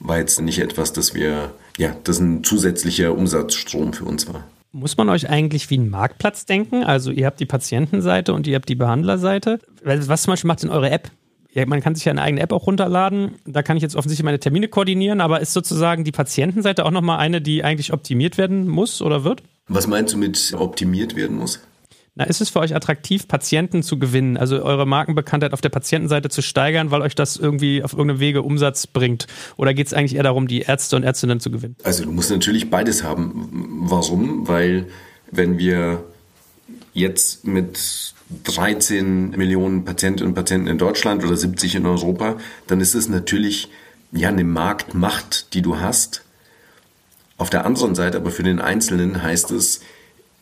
[SPEAKER 3] war jetzt nicht etwas, das wir, ja, das ein zusätzlicher Umsatzstrom für uns war.
[SPEAKER 2] Muss man euch eigentlich wie einen Marktplatz denken? Also ihr habt die Patientenseite und ihr habt die Behandlerseite. Was zum Beispiel macht denn eure App? Ja, man kann sich ja eine eigene App auch runterladen. Da kann ich jetzt offensichtlich meine Termine koordinieren, aber ist sozusagen die Patientenseite auch nochmal eine, die eigentlich optimiert werden muss oder wird?
[SPEAKER 3] Was meinst du mit optimiert werden muss?
[SPEAKER 2] Na, ist es für euch attraktiv, Patienten zu gewinnen, also eure Markenbekanntheit auf der Patientenseite zu steigern, weil euch das irgendwie auf irgendeinem Wege Umsatz bringt? Oder geht es eigentlich eher darum, die Ärzte und Ärztinnen zu gewinnen?
[SPEAKER 3] Also du musst natürlich beides haben. Warum? Weil wenn wir jetzt mit 13 Millionen Patientinnen und Patienten in Deutschland oder 70 in Europa, dann ist es natürlich ja eine Marktmacht, die du hast. Auf der anderen Seite aber für den Einzelnen heißt es,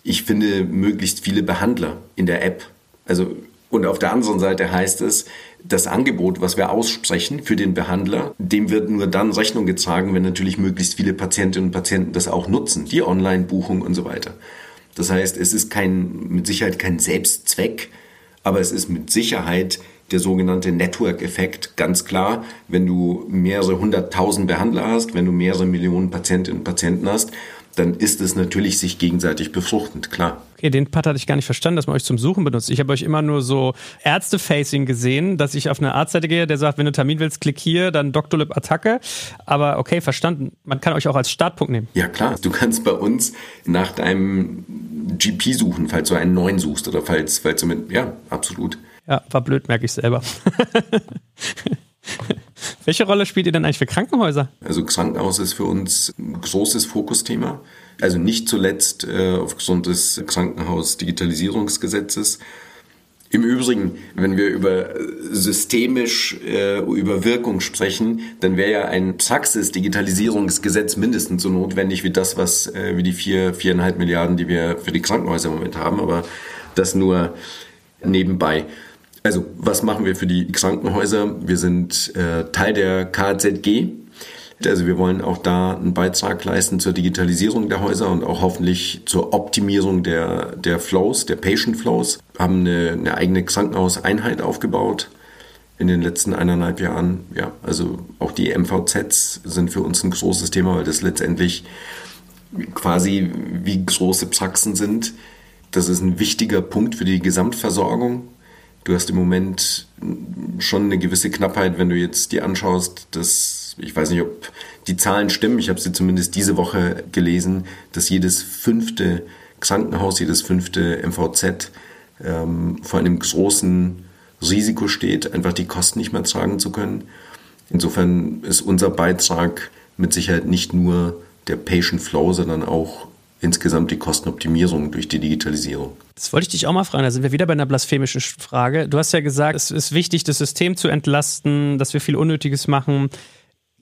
[SPEAKER 3] ich finde möglichst viele Behandler in der App. Also und auf der anderen Seite heißt es, das Angebot, was wir aussprechen für den Behandler, dem wird nur dann Rechnung getragen, wenn natürlich möglichst viele Patientinnen und Patienten das auch nutzen, die Online-Buchung und so weiter. Das heißt, es ist kein, mit Sicherheit kein Selbstzweck, aber es ist mit Sicherheit der sogenannte Network-Effekt. Ganz klar, wenn du mehrere hunderttausend Behandler hast, wenn du mehrere Millionen Patientinnen und Patienten hast dann ist es natürlich sich gegenseitig befruchtend, klar.
[SPEAKER 2] Okay, den Part hatte ich gar nicht verstanden, dass man euch zum Suchen benutzt. Ich habe euch immer nur so Ärzte-Facing gesehen, dass ich auf eine Arztseite gehe, der sagt, wenn du Termin willst, klick hier, dann. Lip Attacke. Aber okay, verstanden. Man kann euch auch als Startpunkt nehmen.
[SPEAKER 3] Ja, klar. Du kannst bei uns nach deinem GP suchen, falls du einen neuen suchst oder falls, falls du mit, ja, absolut.
[SPEAKER 2] Ja, war blöd, merke ich selber. Welche Rolle spielt ihr denn eigentlich für Krankenhäuser?
[SPEAKER 3] Also Krankenhaus ist für uns ein großes Fokusthema. Also nicht zuletzt äh, aufgrund des Krankenhaus-Digitalisierungsgesetzes. Im Übrigen, wenn wir über systemisch äh, über Wirkung sprechen, dann wäre ja ein Praxis-Digitalisierungsgesetz mindestens so notwendig wie das, was äh, wie die vier viereinhalb Milliarden, die wir für die Krankenhäuser im Moment haben. Aber das nur nebenbei. Also, was machen wir für die Krankenhäuser? Wir sind äh, Teil der KZG. Also wir wollen auch da einen Beitrag leisten zur Digitalisierung der Häuser und auch hoffentlich zur Optimierung der, der Flows, der Patient Flows. Haben eine, eine eigene Krankenhauseinheit aufgebaut in den letzten eineinhalb Jahren. Ja, also auch die MVZs sind für uns ein großes Thema, weil das letztendlich quasi wie große Praxen sind. Das ist ein wichtiger Punkt für die Gesamtversorgung du hast im Moment schon eine gewisse Knappheit, wenn du jetzt dir anschaust, dass ich weiß nicht, ob die Zahlen stimmen, ich habe sie zumindest diese Woche gelesen, dass jedes fünfte Krankenhaus, jedes fünfte MVZ ähm, vor einem großen Risiko steht, einfach die Kosten nicht mehr tragen zu können. Insofern ist unser Beitrag mit Sicherheit nicht nur der Patient Flow, sondern auch insgesamt die Kostenoptimierung durch die Digitalisierung.
[SPEAKER 2] Das wollte ich dich auch mal fragen. Da sind wir wieder bei einer blasphemischen Frage. Du hast ja gesagt, es ist wichtig, das System zu entlasten, dass wir viel Unnötiges machen.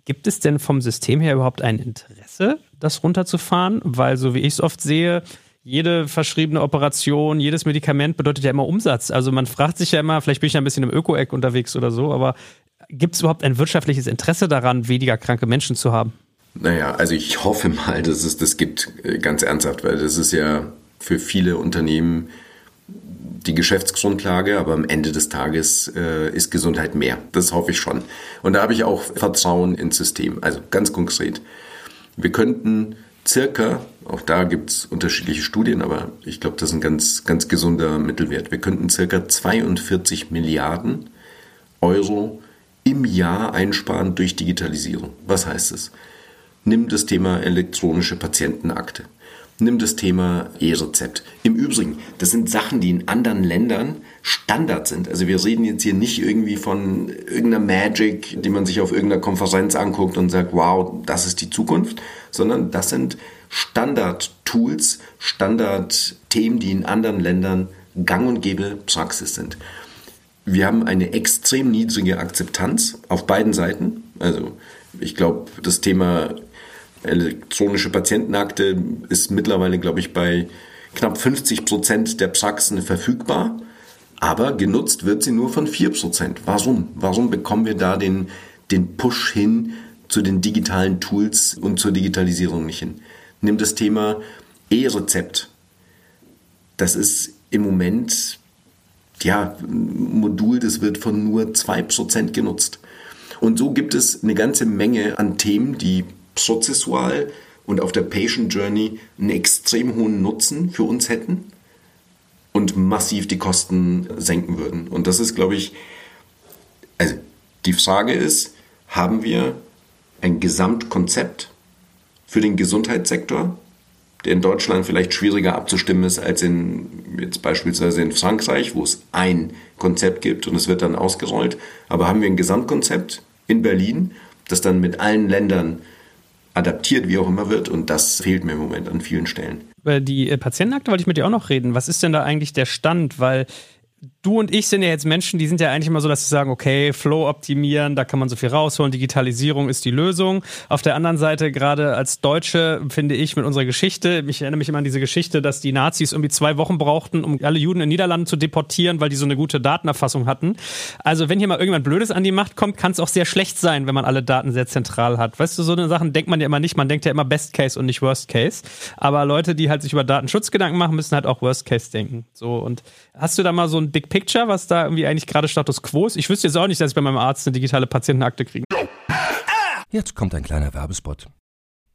[SPEAKER 2] Gibt es denn vom System her überhaupt ein Interesse, das runterzufahren? Weil, so wie ich es oft sehe, jede verschriebene Operation, jedes Medikament bedeutet ja immer Umsatz. Also man fragt sich ja immer, vielleicht bin ich ja ein bisschen im Öko-Eck unterwegs oder so, aber gibt es überhaupt ein wirtschaftliches Interesse daran, weniger kranke Menschen zu haben?
[SPEAKER 3] Naja, also ich hoffe mal, dass es das gibt, äh, ganz ernsthaft, weil das ist ja für viele Unternehmen die Geschäftsgrundlage, aber am Ende des Tages äh, ist Gesundheit mehr. Das hoffe ich schon. Und da habe ich auch Vertrauen ins System. Also ganz konkret. Wir könnten circa, auch da gibt es unterschiedliche Studien, aber ich glaube, das ist ein ganz, ganz gesunder Mittelwert. Wir könnten circa 42 Milliarden Euro im Jahr einsparen durch Digitalisierung. Was heißt es? Nimm das Thema elektronische Patientenakte. Nimm das Thema E-Rezept. Im Übrigen, das sind Sachen, die in anderen Ländern Standard sind. Also wir reden jetzt hier nicht irgendwie von irgendeiner Magic, die man sich auf irgendeiner Konferenz anguckt und sagt, wow, das ist die Zukunft, sondern das sind Standard-Tools, Standard-Themen, die in anderen Ländern gang und gäbe Praxis sind. Wir haben eine extrem niedrige Akzeptanz auf beiden Seiten. Also ich glaube, das Thema elektronische Patientenakte ist mittlerweile, glaube ich, bei knapp 50 Prozent der Praxen verfügbar. Aber genutzt wird sie nur von 4 Prozent. Warum? Warum bekommen wir da den, den Push hin zu den digitalen Tools und zur Digitalisierung nicht hin? Nimm das Thema E-Rezept. Das ist im Moment ja, ein Modul, das wird von nur 2% genutzt. Und so gibt es eine ganze Menge an Themen, die prozessual und auf der Patient Journey einen extrem hohen Nutzen für uns hätten und massiv die Kosten senken würden. Und das ist, glaube ich, also die Frage ist, haben wir ein Gesamtkonzept für den Gesundheitssektor, der in Deutschland vielleicht schwieriger abzustimmen ist als in jetzt beispielsweise in Frankreich, wo es ein Konzept gibt und es wird dann ausgerollt. Aber haben wir ein Gesamtkonzept in Berlin, das dann mit allen Ländern adaptiert, wie auch immer wird. Und das fehlt mir im Moment an vielen Stellen.
[SPEAKER 2] Über die äh, Patientenakte wollte ich mit dir auch noch reden. Was ist denn da eigentlich der Stand? Weil du und ich sind ja jetzt Menschen, die sind ja eigentlich immer so, dass sie sagen, okay, Flow optimieren, da kann man so viel rausholen, Digitalisierung ist die Lösung. Auf der anderen Seite, gerade als Deutsche, finde ich mit unserer Geschichte, ich erinnere mich immer an diese Geschichte, dass die Nazis irgendwie zwei Wochen brauchten, um alle Juden in Niederlanden zu deportieren, weil die so eine gute Datenerfassung hatten. Also wenn hier mal irgendwann Blödes an die Macht kommt, kann es auch sehr schlecht sein, wenn man alle Daten sehr zentral hat. Weißt du, so eine Sachen denkt man ja immer nicht, man denkt ja immer Best Case und nicht Worst Case. Aber Leute, die halt sich über Datenschutz Gedanken machen, müssen halt auch Worst Case denken. So und hast du da mal so ein Big Picture, was da irgendwie eigentlich gerade Status quo ist? Ich wüsste jetzt auch nicht, dass ich bei meinem Arzt eine digitale Patientenakte kriege.
[SPEAKER 1] Jetzt kommt ein kleiner Werbespot.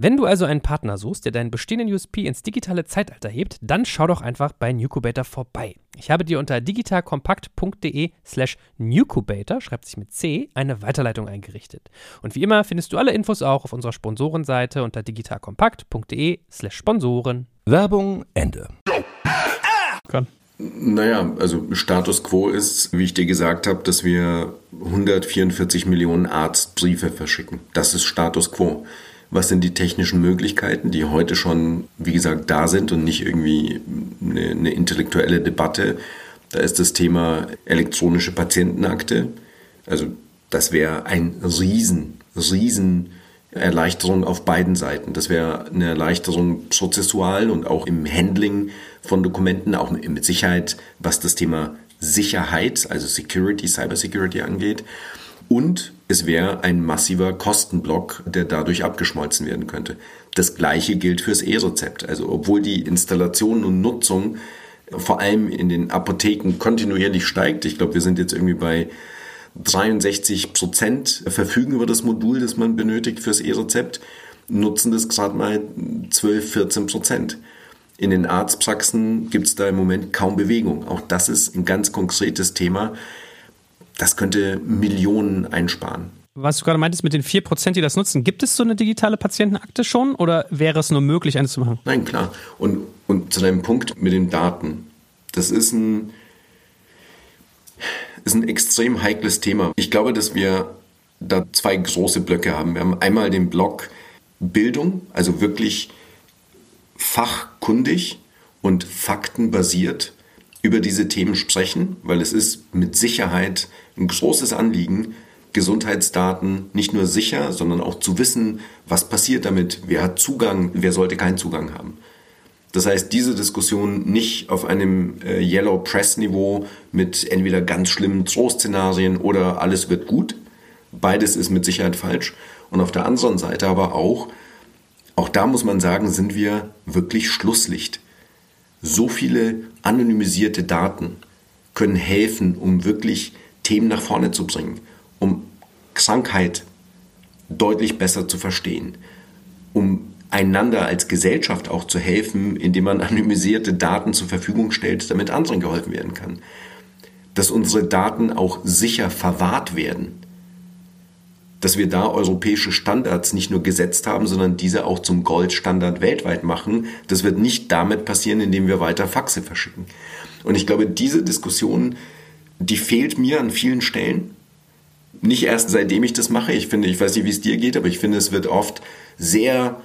[SPEAKER 2] Wenn du also einen Partner suchst, der deinen bestehenden USP ins digitale Zeitalter hebt, dann schau doch einfach bei Nucubator vorbei. Ich habe dir unter digitalkompakt.de slash Nucubator, schreibt sich mit C, eine Weiterleitung eingerichtet. Und wie immer findest du alle Infos auch auf unserer Sponsorenseite unter digitalkompakt.de slash Sponsoren.
[SPEAKER 1] Werbung Ende.
[SPEAKER 3] Kann. Naja, also Status quo ist, wie ich dir gesagt habe, dass wir 144 Millionen Arztbriefe verschicken. Das ist Status quo was sind die technischen Möglichkeiten, die heute schon, wie gesagt, da sind und nicht irgendwie eine, eine intellektuelle Debatte. Da ist das Thema elektronische Patientenakte. Also das wäre ein riesen, riesen Erleichterung auf beiden Seiten. Das wäre eine Erleichterung prozessual und auch im Handling von Dokumenten, auch mit Sicherheit, was das Thema Sicherheit, also Security, Cybersecurity angeht. Und es wäre ein massiver Kostenblock, der dadurch abgeschmolzen werden könnte. Das gleiche gilt fürs E-Rezept. Also obwohl die Installation und Nutzung vor allem in den Apotheken kontinuierlich steigt, ich glaube, wir sind jetzt irgendwie bei 63 Prozent verfügen über das Modul, das man benötigt fürs E-Rezept, nutzen das gerade mal 12, 14 Prozent. In den Arztpraxen gibt es da im Moment kaum Bewegung. Auch das ist ein ganz konkretes Thema. Das könnte Millionen einsparen.
[SPEAKER 2] Was du gerade meintest mit den 4%, die das nutzen, gibt es so eine digitale Patientenakte schon oder wäre es nur möglich, eine zu machen?
[SPEAKER 3] Nein, klar. Und, und zu deinem Punkt mit den Daten. Das ist ein, ist ein extrem heikles Thema. Ich glaube, dass wir da zwei große Blöcke haben. Wir haben einmal den Block Bildung, also wirklich fachkundig und faktenbasiert über diese Themen sprechen, weil es ist mit Sicherheit ein großes Anliegen, Gesundheitsdaten nicht nur sicher, sondern auch zu wissen, was passiert damit, wer hat Zugang, wer sollte keinen Zugang haben. Das heißt, diese Diskussion nicht auf einem äh, Yellow Press Niveau mit entweder ganz schlimmen Trostszenarien oder alles wird gut. Beides ist mit Sicherheit falsch. Und auf der anderen Seite aber auch, auch da muss man sagen, sind wir wirklich Schlusslicht. So viele anonymisierte Daten können helfen, um wirklich Themen nach vorne zu bringen, um Krankheit deutlich besser zu verstehen, um einander als Gesellschaft auch zu helfen, indem man anonymisierte Daten zur Verfügung stellt, damit anderen geholfen werden kann. Dass unsere Daten auch sicher verwahrt werden dass wir da europäische Standards nicht nur gesetzt haben, sondern diese auch zum Goldstandard weltweit machen. Das wird nicht damit passieren, indem wir weiter Faxe verschicken. Und ich glaube, diese Diskussion, die fehlt mir an vielen Stellen. Nicht erst seitdem ich das mache. Ich finde, ich weiß nicht, wie es dir geht, aber ich finde, es wird oft sehr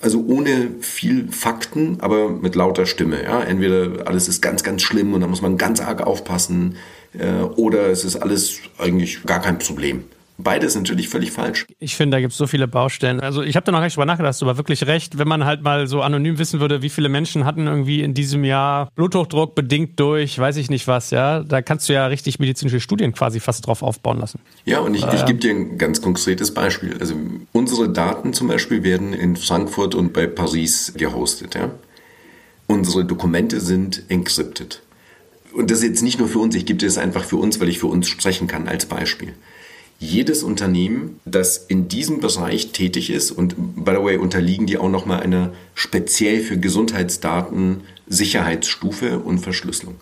[SPEAKER 3] also ohne viel Fakten, aber mit lauter Stimme. Ja? Entweder alles ist ganz, ganz schlimm und da muss man ganz arg aufpassen, äh, oder es ist alles eigentlich gar kein Problem. Beides natürlich völlig falsch.
[SPEAKER 2] Ich finde, da gibt es so viele Baustellen. Also ich habe da noch nicht drüber nachgedacht, du aber wirklich recht, wenn man halt mal so anonym wissen würde, wie viele Menschen hatten irgendwie in diesem Jahr Bluthochdruck bedingt durch, weiß ich nicht was, ja, da kannst du ja richtig medizinische Studien quasi fast drauf aufbauen lassen.
[SPEAKER 3] Ja, und ich, ich gebe dir ein ganz konkretes Beispiel. Also unsere Daten zum Beispiel werden in Frankfurt und bei Paris gehostet, ja. Unsere Dokumente sind encrypted. Und das ist jetzt nicht nur für uns, ich gebe dir das einfach für uns, weil ich für uns sprechen kann als Beispiel jedes Unternehmen, das in diesem Bereich tätig ist, und by the way, unterliegen die auch nochmal einer speziell für Gesundheitsdaten Sicherheitsstufe und Verschlüsselung.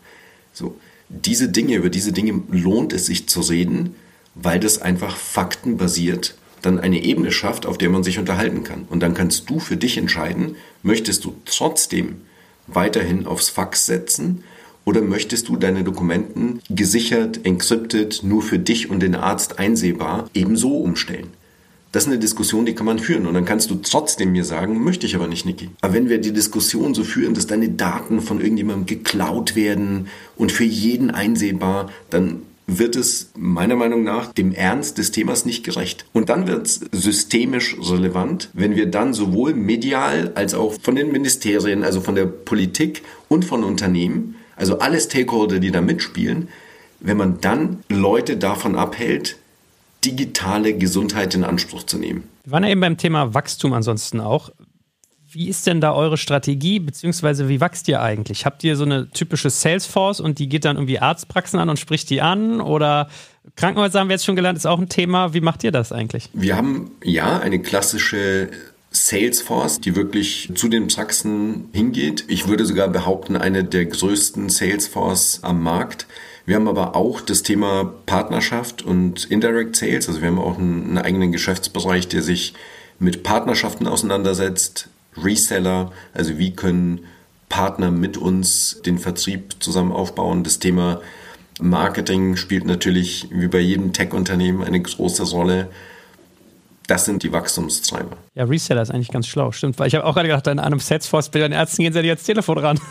[SPEAKER 3] So, diese Dinge, über diese Dinge lohnt es sich zu reden, weil das einfach faktenbasiert dann eine Ebene schafft, auf der man sich unterhalten kann. Und dann kannst du für dich entscheiden, möchtest du trotzdem weiterhin aufs Fax setzen oder möchtest du deine Dokumenten gesichert, encrypted, nur für dich und den Arzt einsehbar ebenso umstellen? Das ist eine Diskussion, die kann man führen. Und dann kannst du trotzdem mir sagen, möchte ich aber nicht, Niki. Aber wenn wir die Diskussion so führen, dass deine Daten von irgendjemandem geklaut werden und für jeden einsehbar, dann wird es meiner Meinung nach dem Ernst des Themas nicht gerecht. Und dann wird es systemisch relevant, wenn wir dann sowohl medial als auch von den Ministerien, also von der Politik und von Unternehmen also alle Stakeholder, die da mitspielen, wenn man dann Leute davon abhält, digitale Gesundheit in Anspruch zu nehmen.
[SPEAKER 2] Wir waren ja eben beim Thema Wachstum ansonsten auch. Wie ist denn da eure Strategie, beziehungsweise wie wächst ihr eigentlich? Habt ihr so eine typische Salesforce und die geht dann irgendwie Arztpraxen an und spricht die an? Oder Krankenhäuser haben wir jetzt schon gelernt, ist auch ein Thema. Wie macht ihr das eigentlich?
[SPEAKER 3] Wir haben ja eine klassische Salesforce, die wirklich zu den Praxen hingeht. Ich würde sogar behaupten, eine der größten Salesforce am Markt. Wir haben aber auch das Thema Partnerschaft und Indirect Sales. Also wir haben auch einen, einen eigenen Geschäftsbereich, der sich mit Partnerschaften auseinandersetzt. Reseller, also wie können Partner mit uns den Vertrieb zusammen aufbauen. Das Thema Marketing spielt natürlich wie bei jedem Tech-Unternehmen eine große Rolle. Das sind die Wachstumstreiber.
[SPEAKER 2] Ja, Reseller ist eigentlich ganz schlau, stimmt. Weil ich habe auch gerade gedacht, an einem Salesforce bei den Ärzten gehen sie ja jetzt Telefon ran.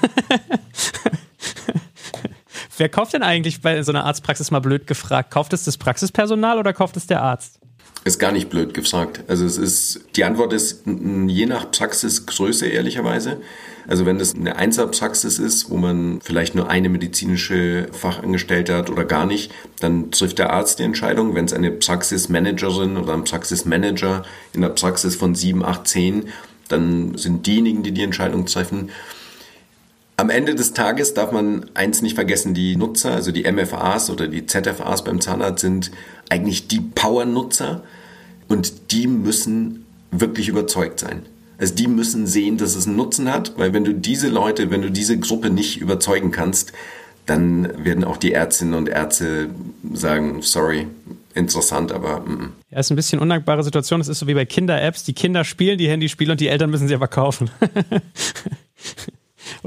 [SPEAKER 2] Wer kauft denn eigentlich bei so einer Arztpraxis mal blöd gefragt? Kauft es das Praxispersonal oder kauft es der Arzt?
[SPEAKER 3] Ist gar nicht blöd gefragt. Also es ist, die Antwort ist je nach Praxisgröße ehrlicherweise. Also wenn das eine Einzelpraxis ist, wo man vielleicht nur eine medizinische Fachangestellte hat oder gar nicht, dann trifft der Arzt die Entscheidung. Wenn es eine Praxismanagerin oder ein Praxismanager in der Praxis von sieben, acht, zehn, dann sind diejenigen, die die Entscheidung treffen. Am Ende des Tages darf man eins nicht vergessen, die Nutzer, also die MFAs oder die ZFAs beim Zahnarzt sind eigentlich die Power-Nutzer. Und die müssen wirklich überzeugt sein. Also die müssen sehen, dass es einen Nutzen hat, weil wenn du diese Leute, wenn du diese Gruppe nicht überzeugen kannst, dann werden auch die Ärztinnen und Ärzte sagen, sorry, interessant, aber. Mm.
[SPEAKER 2] Ja, ist ein bisschen undankbare Situation. Es ist so wie bei Kinder-Apps. Die Kinder spielen die Handyspiele und die Eltern müssen sie aber kaufen.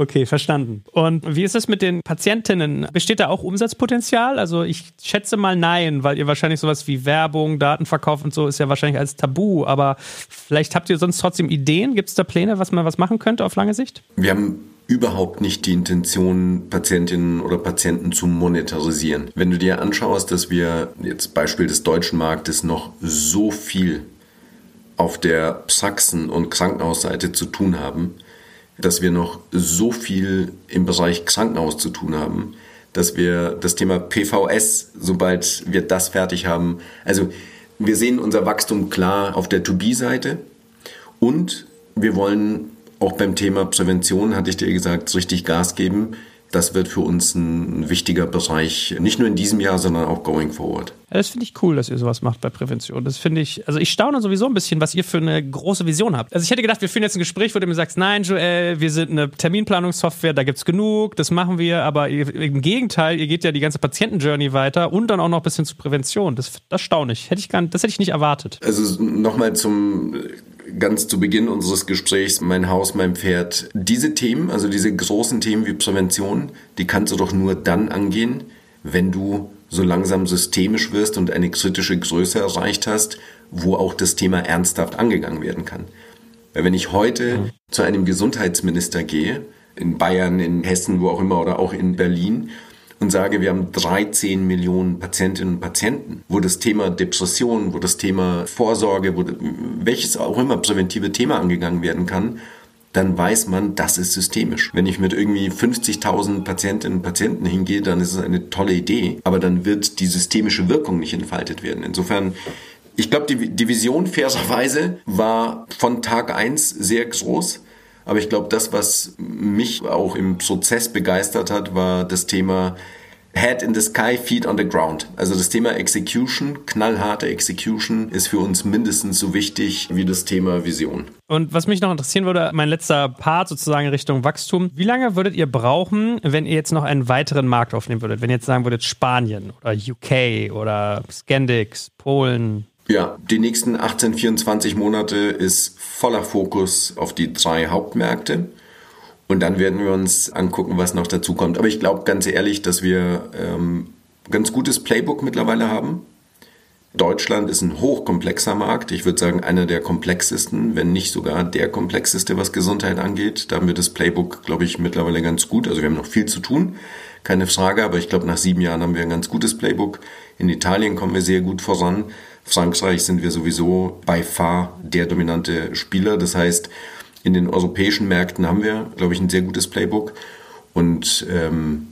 [SPEAKER 2] Okay, verstanden. Und wie ist es mit den Patientinnen? Besteht da auch Umsatzpotenzial? Also ich schätze mal nein, weil ihr wahrscheinlich sowas wie Werbung, Datenverkauf und so ist ja wahrscheinlich als Tabu. Aber vielleicht habt ihr sonst trotzdem Ideen? Gibt es da Pläne, was man was machen könnte auf lange Sicht?
[SPEAKER 3] Wir haben überhaupt nicht die Intention, Patientinnen oder Patienten zu monetarisieren. Wenn du dir anschaust, dass wir jetzt Beispiel des deutschen Marktes noch so viel auf der Praxen- und Krankenhausseite zu tun haben, dass wir noch so viel im Bereich Krankenhaus zu tun haben, dass wir das Thema PVS, sobald wir das fertig haben, also wir sehen unser Wachstum klar auf der To-B-Seite und wir wollen auch beim Thema Prävention, hatte ich dir gesagt, richtig Gas geben das wird für uns ein wichtiger Bereich, nicht nur in diesem Jahr, sondern auch going forward.
[SPEAKER 2] Ja, das finde ich cool, dass ihr sowas macht bei Prävention. Das finde ich, also ich staune sowieso ein bisschen, was ihr für eine große Vision habt. Also ich hätte gedacht, wir führen jetzt ein Gespräch, wo du mir sagst, nein, Joel, wir sind eine Terminplanungssoftware, da gibt es genug, das machen wir, aber ihr, im Gegenteil, ihr geht ja die ganze Patientenjourney weiter und dann auch noch ein bisschen zur Prävention. Das, das staune ich. Hätte ich gar, das hätte ich nicht erwartet.
[SPEAKER 3] Also nochmal zum ganz zu Beginn unseres Gesprächs, mein Haus, mein Pferd. Diese Themen, also diese großen Themen wie Prävention, die kannst du doch nur dann angehen, wenn du so langsam systemisch wirst und eine kritische Größe erreicht hast, wo auch das Thema ernsthaft angegangen werden kann. Weil wenn ich heute mhm. zu einem Gesundheitsminister gehe, in Bayern, in Hessen, wo auch immer oder auch in Berlin und sage, wir haben 13 Millionen Patientinnen und Patienten, wo das Thema Depression, wo das Thema Vorsorge, wo welches auch immer präventive Thema angegangen werden kann, dann weiß man, das ist systemisch. Wenn ich mit irgendwie 50.000 Patientinnen und Patienten hingehe, dann ist es eine tolle Idee, aber dann wird die systemische Wirkung nicht entfaltet werden. Insofern ich glaube, die, die Vision fairerweise war von Tag eins sehr groß. Aber ich glaube, das, was mich auch im Prozess begeistert hat, war das Thema Head in the Sky, Feet on the Ground. Also das Thema Execution, knallharte Execution, ist für uns mindestens so wichtig wie das Thema Vision.
[SPEAKER 2] Und was mich noch interessieren würde, mein letzter Part sozusagen Richtung Wachstum. Wie lange würdet ihr brauchen, wenn ihr jetzt noch einen weiteren Markt aufnehmen würdet? Wenn ihr jetzt sagen würdet Spanien oder UK oder Scandix, Polen,
[SPEAKER 3] ja, die nächsten 18, 24 Monate ist voller Fokus auf die drei Hauptmärkte. Und dann werden wir uns angucken, was noch dazu kommt. Aber ich glaube ganz ehrlich, dass wir ähm, ganz gutes Playbook mittlerweile haben. Deutschland ist ein hochkomplexer Markt. Ich würde sagen, einer der komplexesten, wenn nicht sogar der komplexeste, was Gesundheit angeht. Da haben wir das Playbook, glaube ich, mittlerweile ganz gut. Also wir haben noch viel zu tun, keine Frage. Aber ich glaube, nach sieben Jahren haben wir ein ganz gutes Playbook. In Italien kommen wir sehr gut voran. Frankreich sind wir sowieso bei far der dominante Spieler. Das heißt, in den europäischen Märkten haben wir, glaube ich, ein sehr gutes Playbook. Und ähm,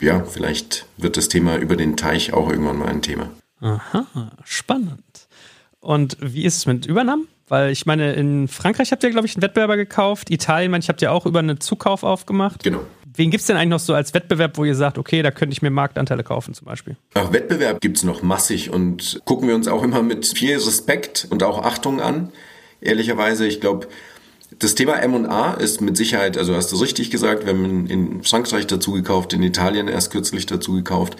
[SPEAKER 3] ja, vielleicht wird das Thema über den Teich auch irgendwann mal ein Thema.
[SPEAKER 2] Aha, spannend. Und wie ist es mit Übernahmen? Weil ich meine, in Frankreich habt ihr, glaube ich, einen Wettbewerber gekauft. Italien, meine ich, habt ihr auch über einen Zukauf aufgemacht.
[SPEAKER 3] Genau.
[SPEAKER 2] Wen gibt es denn eigentlich noch so als Wettbewerb, wo ihr sagt, okay, da könnte ich mir Marktanteile kaufen zum Beispiel?
[SPEAKER 3] Ach, Wettbewerb gibt es noch massig und gucken wir uns auch immer mit viel Respekt und auch Achtung an. Ehrlicherweise, ich glaube, das Thema M&A ist mit Sicherheit, also hast du richtig gesagt, wir haben in Frankreich dazu gekauft, in Italien erst kürzlich dazu gekauft.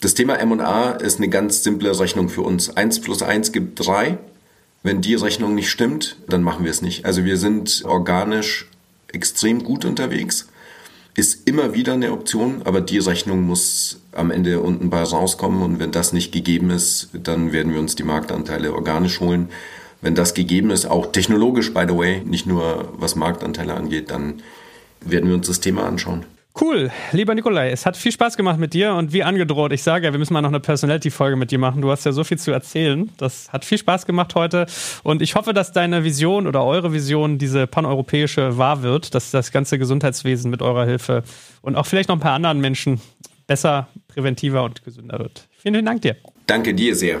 [SPEAKER 3] Das Thema M&A ist eine ganz simple Rechnung für uns. Eins plus eins gibt drei. Wenn die Rechnung nicht stimmt, dann machen wir es nicht. Also wir sind organisch extrem gut unterwegs ist immer wieder eine Option, aber die Rechnung muss am Ende unten bei rauskommen und wenn das nicht gegeben ist, dann werden wir uns die Marktanteile organisch holen. Wenn das gegeben ist, auch technologisch, by the way, nicht nur was Marktanteile angeht, dann werden wir uns das Thema anschauen.
[SPEAKER 2] Cool, lieber Nikolai, es hat viel Spaß gemacht mit dir und wie angedroht, ich sage ja, wir müssen mal noch eine Personality-Folge mit dir machen. Du hast ja so viel zu erzählen. Das hat viel Spaß gemacht heute und ich hoffe, dass deine Vision oder eure Vision diese paneuropäische wahr wird, dass das ganze Gesundheitswesen mit eurer Hilfe und auch vielleicht noch ein paar anderen Menschen besser, präventiver und gesünder wird. Vielen, vielen Dank dir.
[SPEAKER 3] Danke dir sehr.